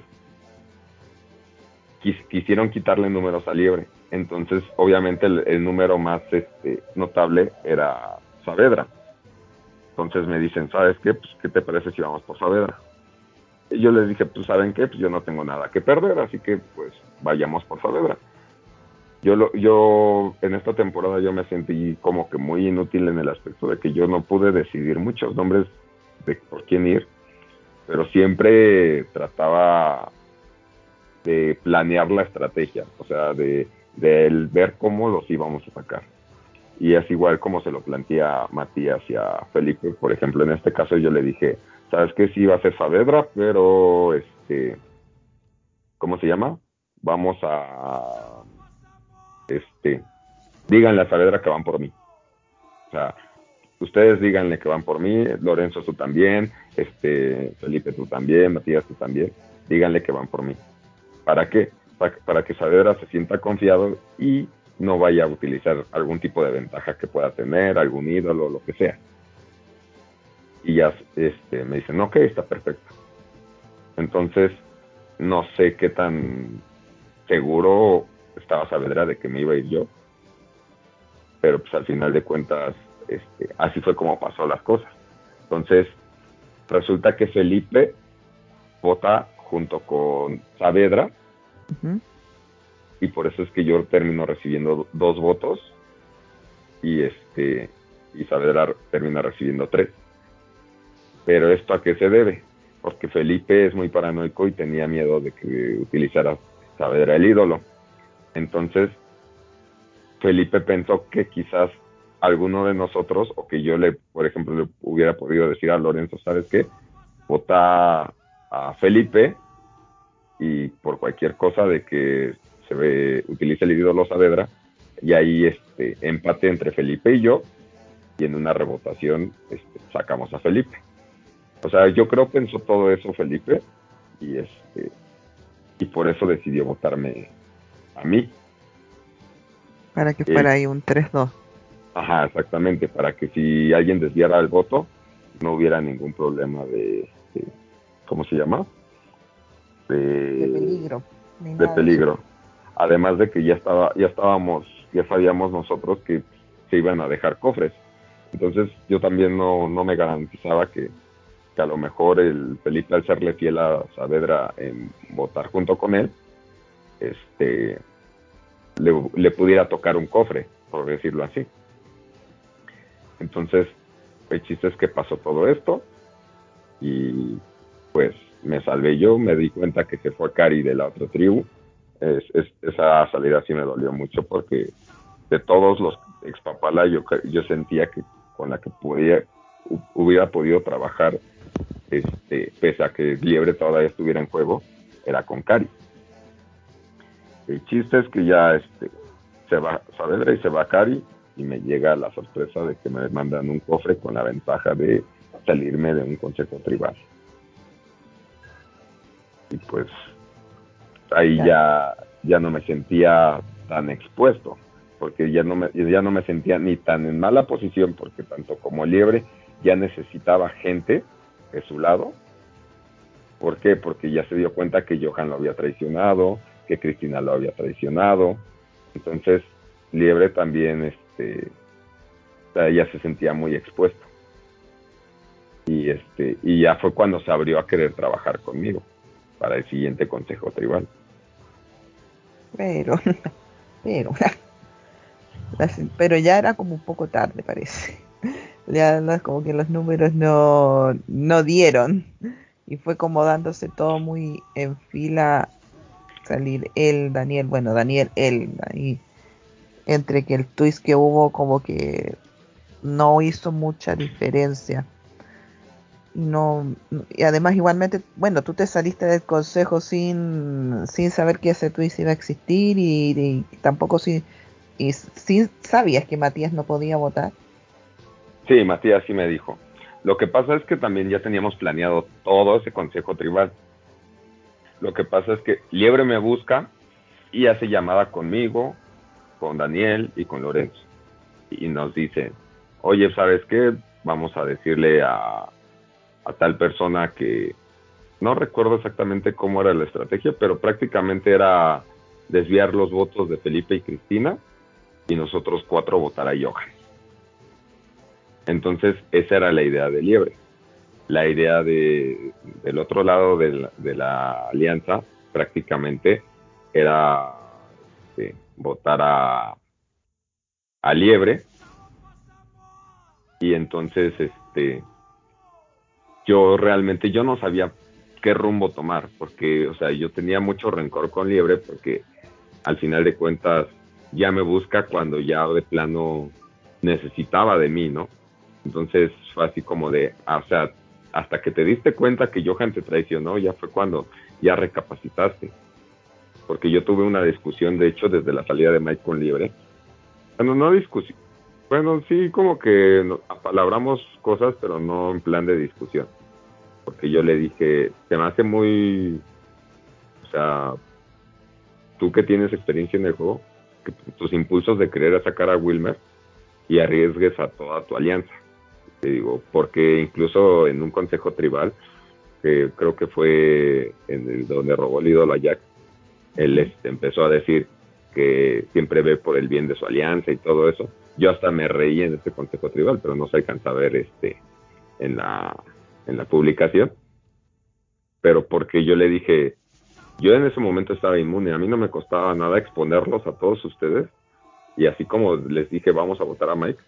Speaker 2: quisieron quitarle números a Liebre. Entonces, obviamente, el, número más este, notable era Saavedra. Entonces me dicen, ¿sabes qué? Pues, ¿qué te parece si vamos por Saavedra? Yo les dije, pues, ¿saben qué? Pues yo no tengo nada que perder, así que, pues, vayamos por Saavedra yo lo, yo en esta temporada yo me sentí como que muy inútil en el aspecto de que yo no pude decidir muchos nombres de por quién ir, pero siempre trataba de planear la estrategia, o sea, de, de ver cómo los íbamos a sacar. Y es igual como se lo plantea Matías y a Felipe, por ejemplo, en este caso yo le dije, sabes que sí va a ser Saavedra, pero este, ¿cómo se llama? Vamos a este, díganle a Saavedra que van por mí. O sea, ustedes díganle que van por mí, Lorenzo tú también, este, Felipe tú también, Matías tú también, díganle que van por mí. ¿Para qué? Para, que Saavedra se sienta confiado y no vaya a utilizar algún tipo de ventaja que pueda tener, algún ídolo, lo que sea. Y ya este, me dicen, ok, está perfecto. Entonces, no sé qué tan seguro estaba Saavedra de que me iba a ir yo. Pero pues al final de cuentas, este, así fue como pasó las cosas. Entonces, resulta que Felipe vota junto con Saavedra. Y por eso es que yo termino recibiendo dos votos. Y este y Saavedra termina recibiendo tres. Pero esto a qué se debe? Porque Felipe es muy paranoico y tenía miedo de que utilizara Saavedra el ídolo. Entonces, Felipe pensó que quizás alguno de nosotros, o que yo le, por ejemplo, le hubiera podido decir a Lorenzo, ¿sabes qué? Vota a Felipe y por cualquier cosa de que se ve, utilice el ídolo Saavedra, y ahí este empate entre Felipe y yo, y en una revotación este, sacamos a Felipe. O sea, yo creo que pensó todo eso Felipe, y este y por eso decidió votarme a mí.
Speaker 1: Para que fuera ahí un 3-2.
Speaker 2: Ajá, exactamente, para que si alguien desviara el voto, no hubiera ningún problema de, ¿cómo se llama?
Speaker 1: De, peligro.
Speaker 2: De peligro. Además de que ya estaba, ya estábamos, ya sabíamos nosotros que se iban a dejar cofres. Entonces yo también no, no me garantizaba que, que a lo mejor el Felipe al serle fiel a Saavedra en votar junto con él, este, le, pudiera tocar un cofre, por decirlo así. Entonces, el chiste es que pasó todo esto y pues me salvé yo, me di cuenta que se fue Cari de la otra tribu, esa salida sí me dolió mucho porque de todos los expapala yo, yo sentía que con la que podía, hubiera podido trabajar, este, pese a que Liebre todavía estuviera en juego, era con Cari. El chiste es que ya este, se va Saavedra y se va Cari y me llega la sorpresa de que me mandan un cofre con la ventaja de salirme de un consejo tribal. Y pues ahí ya, ya no me sentía tan expuesto, porque ya no, me, ya no me sentía ni tan en mala posición, porque tanto como Liebre ya necesitaba gente de su lado. ¿Por qué? Porque ya se dio cuenta que Johan lo había traicionado, que Cristina lo había traicionado. Entonces, Liebre también, este, ya se sentía muy expuesto. Y este, y ya fue cuando se abrió a querer trabajar conmigo para el siguiente consejo tribal.
Speaker 1: Pero, <laughs> pero, <laughs> pero ya era como un poco tarde, parece. <laughs> Ya como que los números no, no dieron. Y fue como dándose todo muy en fila salir él, Daniel, bueno, Daniel, él, y entre que el twist que hubo como que no hizo mucha diferencia no y además igualmente bueno tú te saliste del consejo sin sin saber que ese twist iba a existir y, tampoco si y sin sabías que Matías no podía votar.
Speaker 2: Sí Matías sí me dijo. Lo que pasa es que también ya teníamos planeado todo ese consejo tribal. Lo que pasa es que Liebre me busca y hace llamada conmigo con Daniel y con Lorenzo. Y nos dice oye sabes qué vamos a decirle a a tal persona que no recuerdo exactamente cómo era la estrategia, pero prácticamente era desviar los votos de Felipe y Cristina y nosotros cuatro votar a Johan. Entonces, esa era la idea de Liebre. La idea de, del otro lado de la, alianza prácticamente era este, votar a, a Liebre y entonces este yo realmente yo no sabía qué rumbo tomar, porque, o sea, yo tenía mucho rencor con Liebre porque al final de cuentas ya me busca cuando ya de plano necesitaba de mí, ¿no? Entonces fue así como de, ah, o sea, hasta que te diste cuenta que Johan te traicionó, ya fue cuando ya recapacitaste. Porque yo tuve una discusión, de hecho, desde la salida de Mike con Liebre. Bueno, no discusión, bueno, sí, como que apalabramos cosas, pero no en plan de discusión. Porque yo le dije, se me hace muy. O sea, tú que tienes experiencia en el juego, que tus impulsos de querer sacar a Wilmer y arriesgues a toda tu alianza. Te digo, porque incluso en un consejo tribal, que creo que fue en donde robó el ídolo a Jack, él este, empezó a decir que siempre ve por el bien de su alianza y todo eso yo hasta me reí en este consejo tribal, pero no se alcanza a ver este en la, en la publicación. Pero porque yo le dije, yo en ese momento estaba inmune, a mí no me costaba nada exponerlos a todos ustedes. Y así como les dije, vamos a votar a Mike,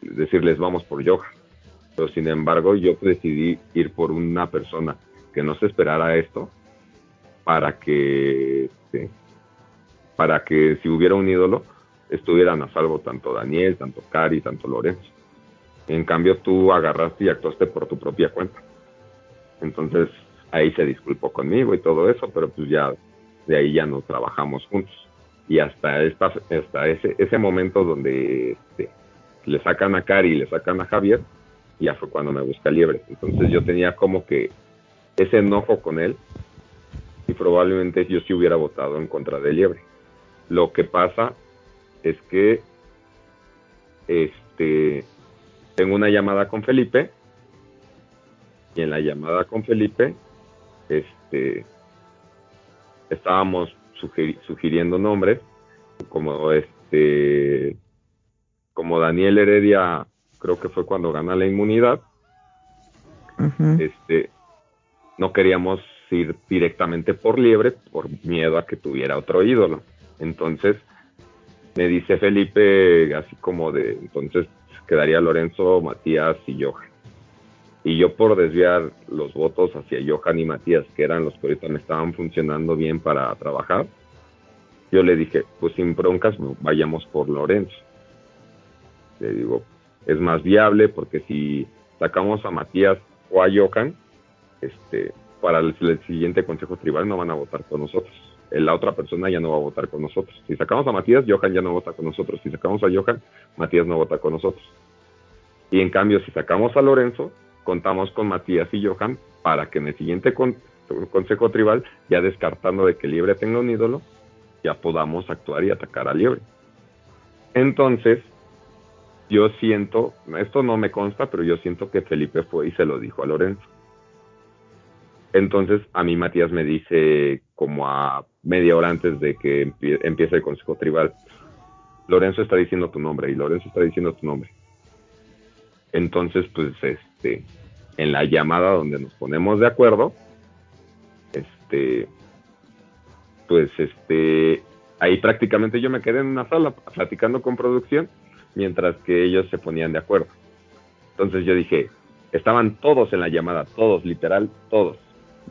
Speaker 2: decirles, vamos por Yoga. Pero sin embargo, yo decidí ir por una persona que no se esperara esto para que, este, para que si hubiera un ídolo, estuvieran a salvo tanto Daniel, tanto Cari, tanto Lorenzo. En cambio, tú agarraste y actuaste por tu propia cuenta. Entonces, ahí se disculpó conmigo y todo eso, pero pues ya de ahí ya no trabajamos juntos. Y hasta, esta, hasta ese, ese momento donde este, le sacan a Cari y le sacan a Javier, ya fue cuando me busca Liebre. Entonces yo tenía como que ese enojo con él y probablemente yo sí hubiera votado en contra de Liebre. Lo que pasa es que este tengo una llamada con Felipe y en la llamada con Felipe este estábamos sugiriendo nombres como este como Daniel Heredia creo que fue cuando gana la inmunidad. Este no queríamos ir directamente por liebre por miedo a que tuviera otro ídolo. Entonces me dice Felipe, así como de, entonces quedaría Lorenzo, Matías y Johan. Y yo por desviar los votos hacia Johan y Matías, que eran los que ahorita me estaban funcionando bien para trabajar, yo le dije, pues sin broncas, vayamos por Lorenzo. Le digo, es más viable porque si sacamos a Matías o a Johan, este, para el, siguiente consejo tribal no van a votar con nosotros. La otra persona ya no va a votar con nosotros. Si sacamos a Matías, Johan ya no vota con nosotros. Si sacamos a Johan, Matías no vota con nosotros. Y en cambio, si sacamos a Lorenzo, contamos con Matías y Johan para que en el siguiente consejo tribal, ya descartando de que Liebre tenga un ídolo, ya podamos actuar y atacar a Liebre. Entonces, yo siento, esto no me consta, pero yo siento que Felipe fue y se lo dijo a Lorenzo. Entonces, a mí Matías me dice, como a media hora antes de que empiece el consejo tribal, Lorenzo está diciendo tu nombre y Lorenzo está diciendo tu nombre. Entonces, pues, este, en la llamada donde nos ponemos de acuerdo, este, pues, este, ahí prácticamente yo me quedé en una sala platicando con producción mientras que ellos se ponían de acuerdo. Entonces yo dije, estaban todos en la llamada, todos, literal, todos,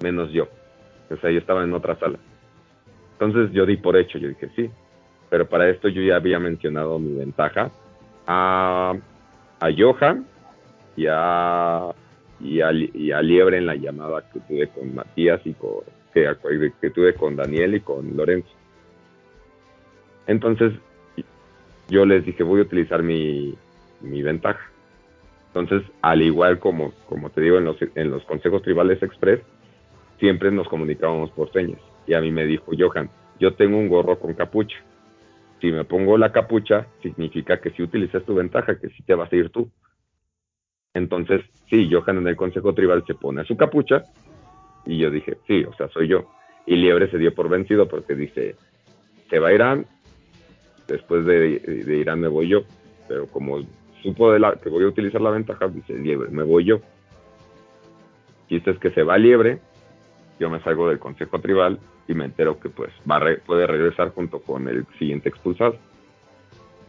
Speaker 2: menos yo. O sea, yo estaba en otra sala. Entonces yo di por hecho, yo dije, sí, pero para esto yo ya había mencionado mi ventaja a, a Johan y a, y a, Liebre en la llamada que tuve con Matías y con, que, que tuve con Daniel y con Lorenzo. Entonces yo les dije, voy a utilizar mi, ventaja. Entonces, al igual como, como te digo en los, en los consejos tribales express, siempre nos comunicábamos por señas. Y a mí me dijo Johan, yo tengo un gorro con capucha. Si me pongo la capucha, significa que si utilizas tu ventaja, que si te vas a ir tú. Entonces, sí, Johan en el consejo tribal se pone su capucha y yo dije, sí, o sea, soy yo. Y Liebre se dio por vencido porque dice, se va a Irán, después de, Irán me voy yo, pero como supo de la, que voy a utilizar la ventaja, dice Liebre, me voy yo. Chiste es que se va Liebre, yo me salgo del consejo tribal y me entero que pues va puede regresar junto con el siguiente expulsado.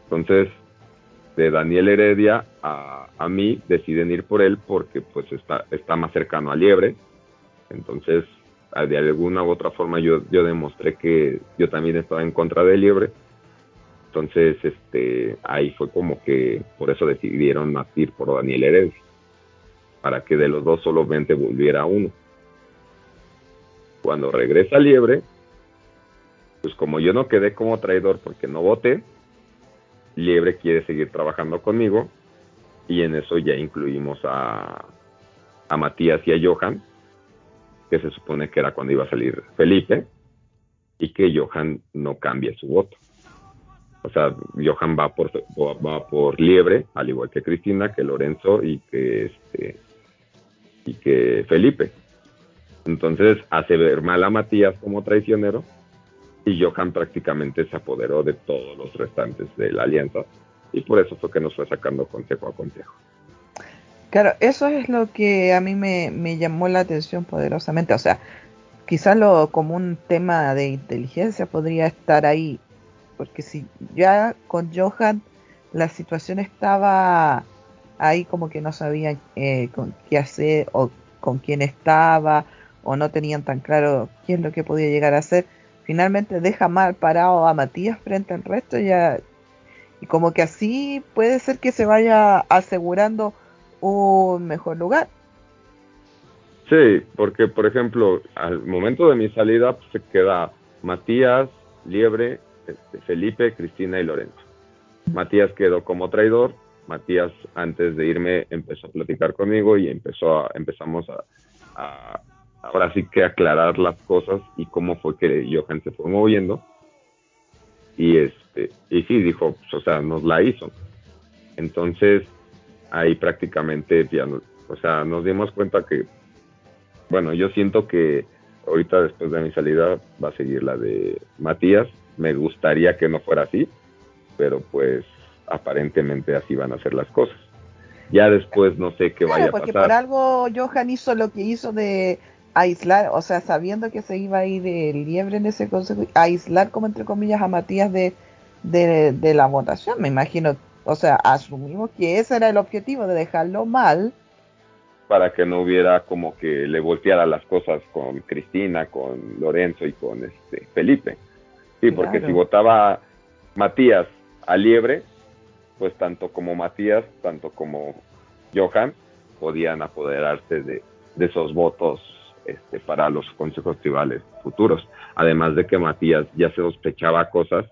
Speaker 2: Entonces, de Daniel Heredia a, a mí deciden ir por él porque pues está, está más cercano a Liebre. Entonces, de alguna u otra forma yo, yo demostré que yo también estaba en contra de Liebre entonces, este, ahí fue como que por eso decidieron ir por Daniel Heredia, para que de los dos solamente volviera uno. Cuando regresa Liebre, pues como yo no quedé como traidor porque no voté, Liebre quiere seguir trabajando conmigo y en eso ya incluimos a, a Matías y a Johan, que se supone que era cuando iba a salir Felipe, y que Johan no cambie su voto. O sea, Johan va por, va por liebre, al igual que Cristina, que Lorenzo y que, este, y que Felipe. Entonces hace ver mal a Matías como traicionero y Johan prácticamente se apoderó de todos los restantes de la alianza y por eso fue que nos fue sacando consejo a consejo.
Speaker 1: Claro, eso es lo que a mí me, llamó la atención poderosamente. O sea, quizás lo como un tema de inteligencia podría estar ahí porque si ya con Johan la situación estaba ahí como que no sabían eh, con qué hacer o con quién estaba o no tenían tan claro qué es lo que podía llegar a hacer, finalmente deja mal parado a Matías frente al resto ya y como que así puede ser que se vaya asegurando un mejor lugar.
Speaker 2: Sí, porque por ejemplo, al momento de mi salida pues, se queda Matías, Liebre este, Felipe, Cristina y Lorenzo. Matías quedó como traidor. Matías, antes de irme, empezó a platicar conmigo y empezó a, empezamos a, ahora sí que aclarar las cosas y cómo fue que Johan se fue moviendo. Y este, y sí, dijo, pues, o sea, nos la hizo. Entonces, ahí prácticamente ya, o sea, nos dimos cuenta que, bueno, yo siento que ahorita después de mi salida va a seguir la de Matías me gustaría que no fuera así, pero pues aparentemente así van a ser las cosas. Ya después no sé qué vaya a pasar.
Speaker 1: Porque por algo Johan hizo lo que hizo de aislar, o sea, sabiendo que se iba a ir el liebre en ese consejo, aislar como entre comillas a Matías de, de, la votación, me imagino, o sea, asumimos que ese era el objetivo, de dejarlo mal.
Speaker 2: Para que no hubiera como que le volteara las cosas con Cristina, con Lorenzo y con este Felipe Sí, porque si votaba Matías a Liebre, pues tanto como Matías, tanto como Johan, podían apoderarse de, esos votos este, para los consejos tribales futuros. Además de que Matías ya se sospechaba cosas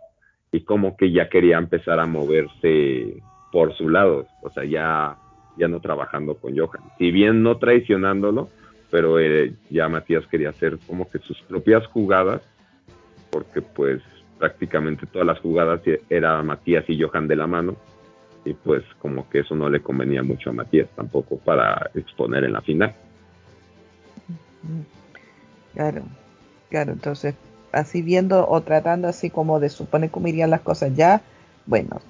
Speaker 2: y como que ya quería empezar a moverse por su lado, o sea, ya, ya no trabajando con Johan. Si bien no traicionándolo, pero eh, ya Matías quería hacer como que sus propias jugadas, porque pues prácticamente todas las jugadas era Matías y Johan de la mano, y pues como que eso no le convenía mucho a Matías tampoco para exponer en la final.
Speaker 1: Claro, claro, entonces así viendo o tratando así como de suponer cómo irían las cosas ya, bueno,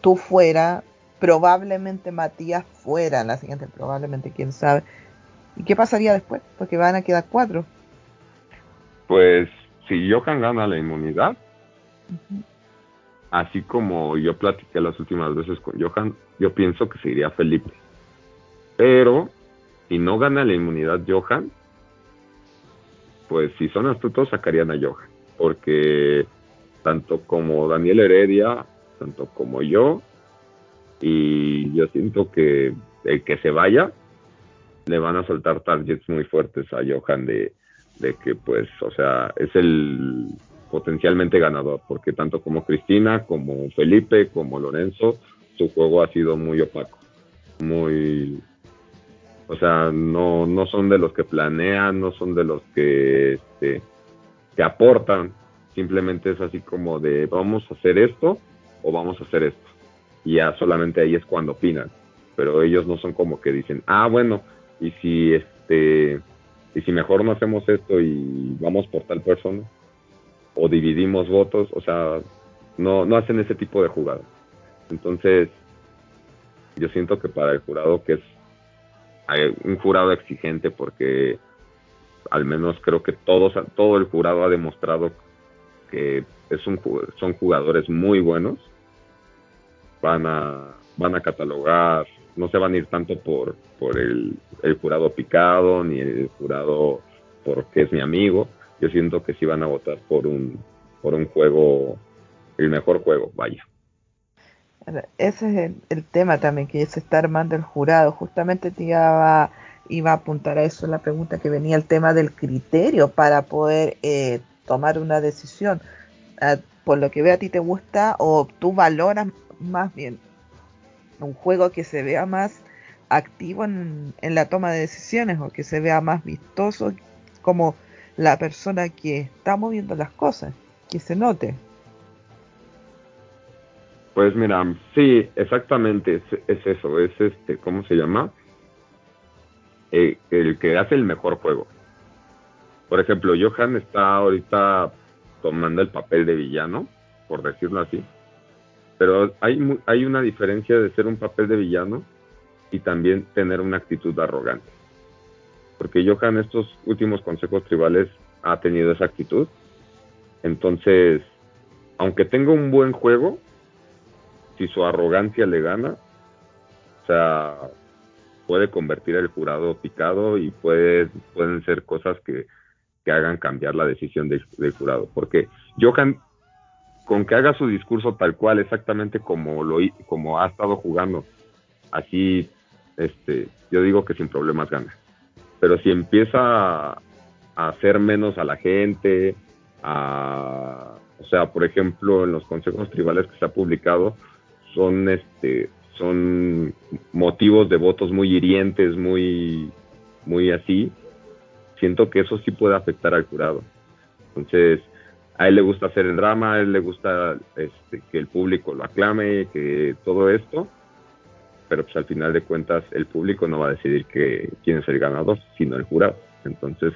Speaker 1: tú fuera, probablemente Matías fuera en la siguiente, probablemente, quién sabe. ¿Y qué pasaría después? Porque van a quedar cuatro.
Speaker 2: Pues si Johan gana la inmunidad, así como yo platiqué las últimas veces con Johan, yo pienso que se iría Felipe. Pero si no gana la inmunidad Johan, pues si son astutos sacarían a Johan, porque tanto como Daniel Heredia, tanto como yo, y yo siento que el que se vaya, le van a soltar targets muy fuertes a Johan de, que pues, o sea, es el potencialmente ganador, porque tanto como Cristina, como Felipe, como Lorenzo, su juego ha sido muy opaco, muy o sea, no, no son de los que planean, no son de los que, este, aportan. Simplemente es así como de vamos a hacer esto o vamos a hacer esto. Y ya solamente ahí es cuando opinan. Pero ellos no son como que dicen, ah, bueno, y si este, y si mejor no hacemos esto y vamos por tal persona, o dividimos votos, o sea, no, no hacen ese tipo de jugadas. Entonces, yo siento que para el jurado que es un jurado exigente porque al menos creo que todos, todo el jurado ha demostrado que es un, son jugadores muy buenos. Van a, van a catalogar, no se van a ir tanto por, por el, el jurado picado ni el jurado porque es mi amigo. Yo siento que sí van a votar por un, por un juego, el mejor juego, vaya.
Speaker 1: Ese es el, tema también que se está armando el jurado. Justamente te iba, iba a apuntar a eso la pregunta que venía, el tema del criterio para poder eh, tomar una decisión. Ah, por lo que veo a ti te gusta o tú valoras más bien un juego que se vea más activo en, en la toma de decisiones o que se vea más vistoso como la persona que está moviendo las cosas, que se note.
Speaker 2: Pues mira, sí, exactamente, es, eso, es este, ¿cómo se llama? Eh, el que hace el mejor juego. Por ejemplo, Johan está ahorita tomando el papel de villano, por decirlo así, pero hay, hay una diferencia de ser un papel de villano y también tener una actitud arrogante. Porque Johan estos últimos consejos tribales ha tenido esa actitud. Entonces, aunque tenga un buen juego, si su arrogancia le gana, o sea, puede convertir el jurado picado y puede, pueden ser cosas que, hagan cambiar la decisión del, jurado. Porque Johan, con que haga su discurso tal cual, exactamente como, lo, como ha estado jugando, así, este, yo digo que sin problemas gana. Pero si empieza a hacer menos a la gente, a, o sea, por ejemplo, en los consejos tribales que se ha publicado, son este son motivos de votos muy hirientes, muy muy así. Siento que eso sí puede afectar al jurado. Entonces, a él le gusta hacer el drama, a él le gusta este, que el público lo aclame, que todo esto, pero pues al final de cuentas el público no va a decidir que, quién es el ganador, sino el jurado. Entonces,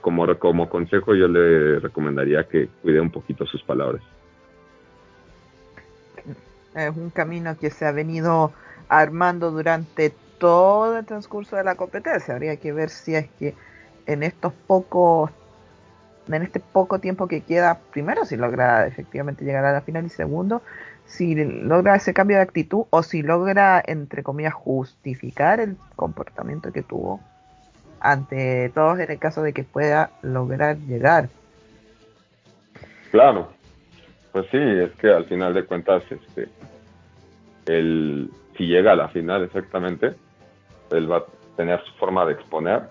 Speaker 2: como, como consejo yo le recomendaría que cuide un poquito sus palabras
Speaker 1: es un camino que se ha venido armando durante todo el transcurso de la competencia. Habría que ver si es que en estos pocos, en este poco tiempo que queda, primero si logra efectivamente llegar a la final y segundo, si logra ese cambio de actitud o si logra, entre comillas, justificar el comportamiento que tuvo ante todos en el caso de que pueda lograr llegar.
Speaker 2: Claro, Pues sí, es que al final de cuentas, este, el, si llega a la final exactamente, él va a tener su forma de exponer,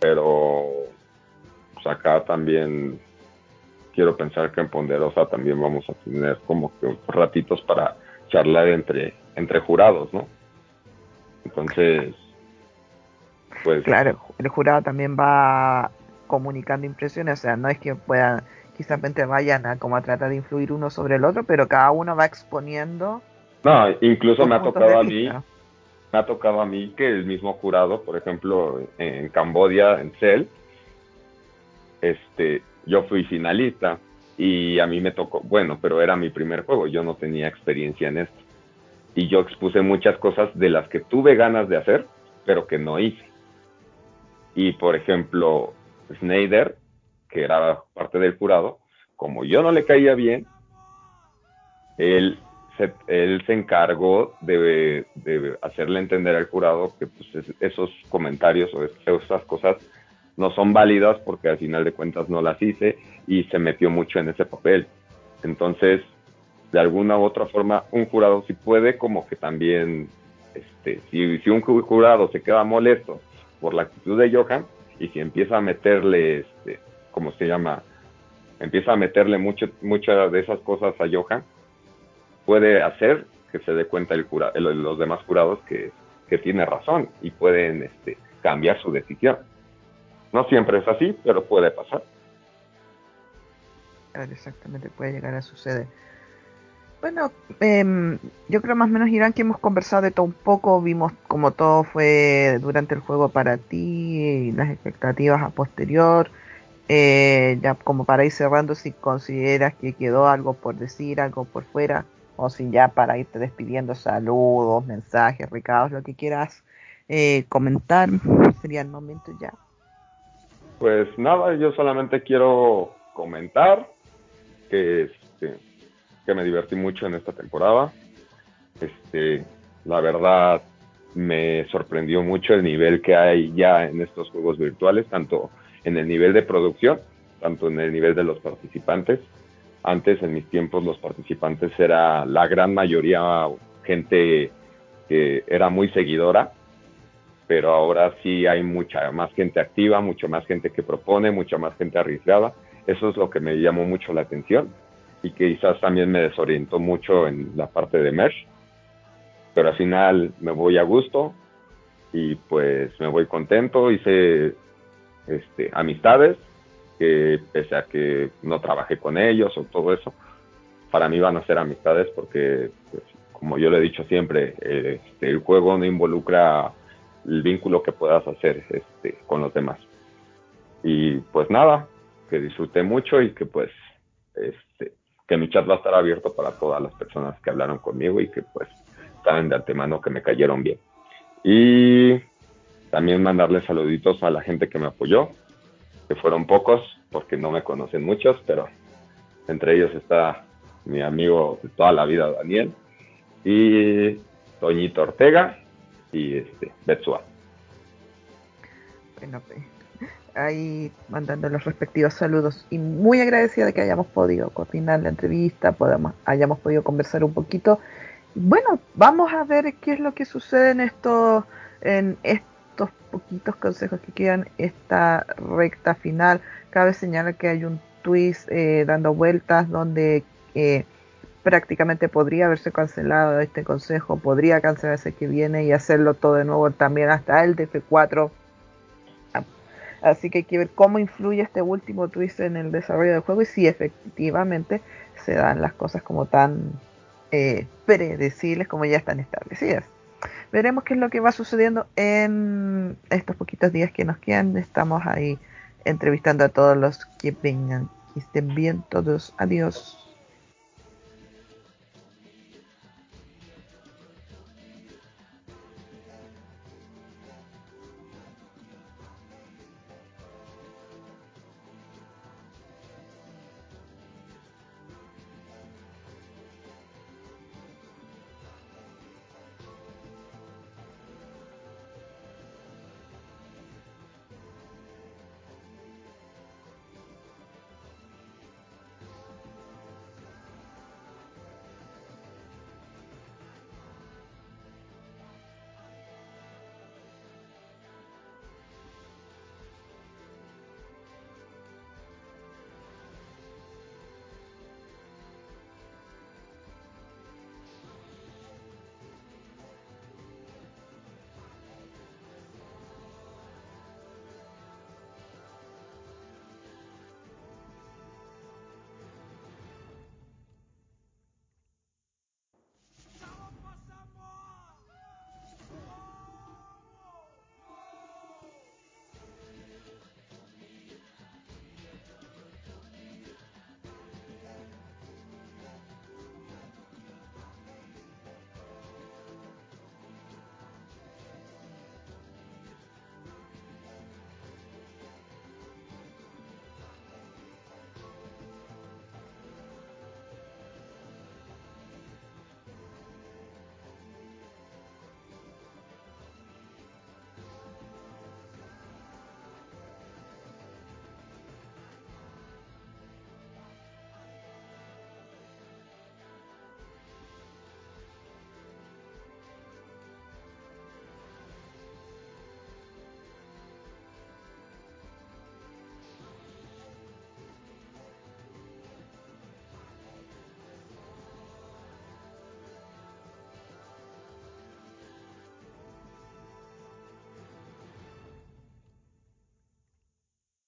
Speaker 2: pero pues acá también quiero pensar que en Ponderosa también vamos a tener como que ratitos para charlar entre, entre jurados, ¿no? Entonces, pues...
Speaker 1: Claro, el jurado también va comunicando impresiones, o sea, no es que puedan, quizás vayan a como a tratar de influir uno sobre el otro, pero cada uno va exponiendo.
Speaker 2: No, incluso me ha tocado a mí, me ha tocado a mí que el mismo jurado, por ejemplo, en Cambodia, en CEL, este, yo fui finalista y a mí me tocó, bueno, pero era mi primer juego, yo no tenía experiencia en esto. Y yo expuse muchas cosas de las que tuve ganas de hacer, pero que no hice. Y por ejemplo, Snyder, que era parte del jurado, como yo no le caía bien, él se, él se encargó de, hacerle entender al jurado que pues, esos comentarios o esas cosas no son válidas porque al final de cuentas no las hice y se metió mucho en ese papel. Entonces, de alguna u otra forma, un jurado sí puede como que también, este, si, si un jurado se queda molesto por la actitud de Johan y si empieza a meterle, este, ¿cómo se llama? Empieza a meterle mucho, muchas de esas cosas a Johan, puede hacer que se dé cuenta el cura, los demás jurados que, tiene razón y pueden este, cambiar su decisión. No siempre es así, pero puede pasar.
Speaker 1: Exactamente, puede llegar a suceder. Bueno, em, yo creo más o menos, Irán, que hemos conversado de todo un poco, vimos como todo fue durante el juego para ti, y las expectativas a posterior, eh, ya como para ir cerrando, si consideras que quedó algo por decir, algo por fuera, o si ya para irte despidiendo, saludos, mensajes, recados, lo que quieras eh, comentar, sería el momento ya.
Speaker 2: Pues nada, yo solamente quiero comentar que, este, que me divertí mucho en esta temporada. Este, la verdad me sorprendió mucho el nivel que hay ya en estos juegos virtuales, tanto en el nivel de producción, tanto en el nivel de los participantes. Antes, en mis tiempos, los participantes era la gran mayoría gente que era muy seguidora pero ahora sí hay mucha más gente activa, mucho más gente que propone, mucha más gente arriesgada. Eso es lo que me llamó mucho la atención y que quizás también me desorientó mucho en la parte de Mesh. Pero al final me voy a gusto y pues me voy contento, hice este, amistades que pese a que no trabajé con ellos o todo eso, para mí van a ser amistades porque, pues, como yo lo he dicho siempre, este, el juego no involucra el vínculo que puedas hacer este, con los demás. Y pues nada, que disfruté mucho y que pues este, que mi chat va a estar abierto para todas las personas que hablaron conmigo y que pues saben de antemano que me cayeron bien. Y también mandarle saluditos a la gente que me apoyó, que fueron pocos porque no me conocen muchos, pero entre ellos está mi amigo de toda la vida, Daniel, y Toñito Ortega, y este, Betsua.
Speaker 1: Bueno, pues, ahí mandando los respectivos saludos y muy agradecida de que hayamos podido coordinar la entrevista, podamos, hayamos podido conversar un poquito. Bueno, vamos a ver qué es lo que sucede en estos, en poquitos consejos que quedan esta recta final. Cabe señalar que hay un twist eh, dando vueltas donde eh, prácticamente podría haberse cancelado este consejo, podría cancelarse que viene y hacerlo todo de nuevo también hasta el DF4. Así que hay que ver cómo influye este último twist en el desarrollo del juego y si efectivamente se dan las cosas como tan eh, predecibles como ya están establecidas. Veremos qué es lo que va sucediendo en estos poquitos días que nos quedan. Estamos ahí entrevistando a todos los que vengan. Que estén bien todos. Adiós.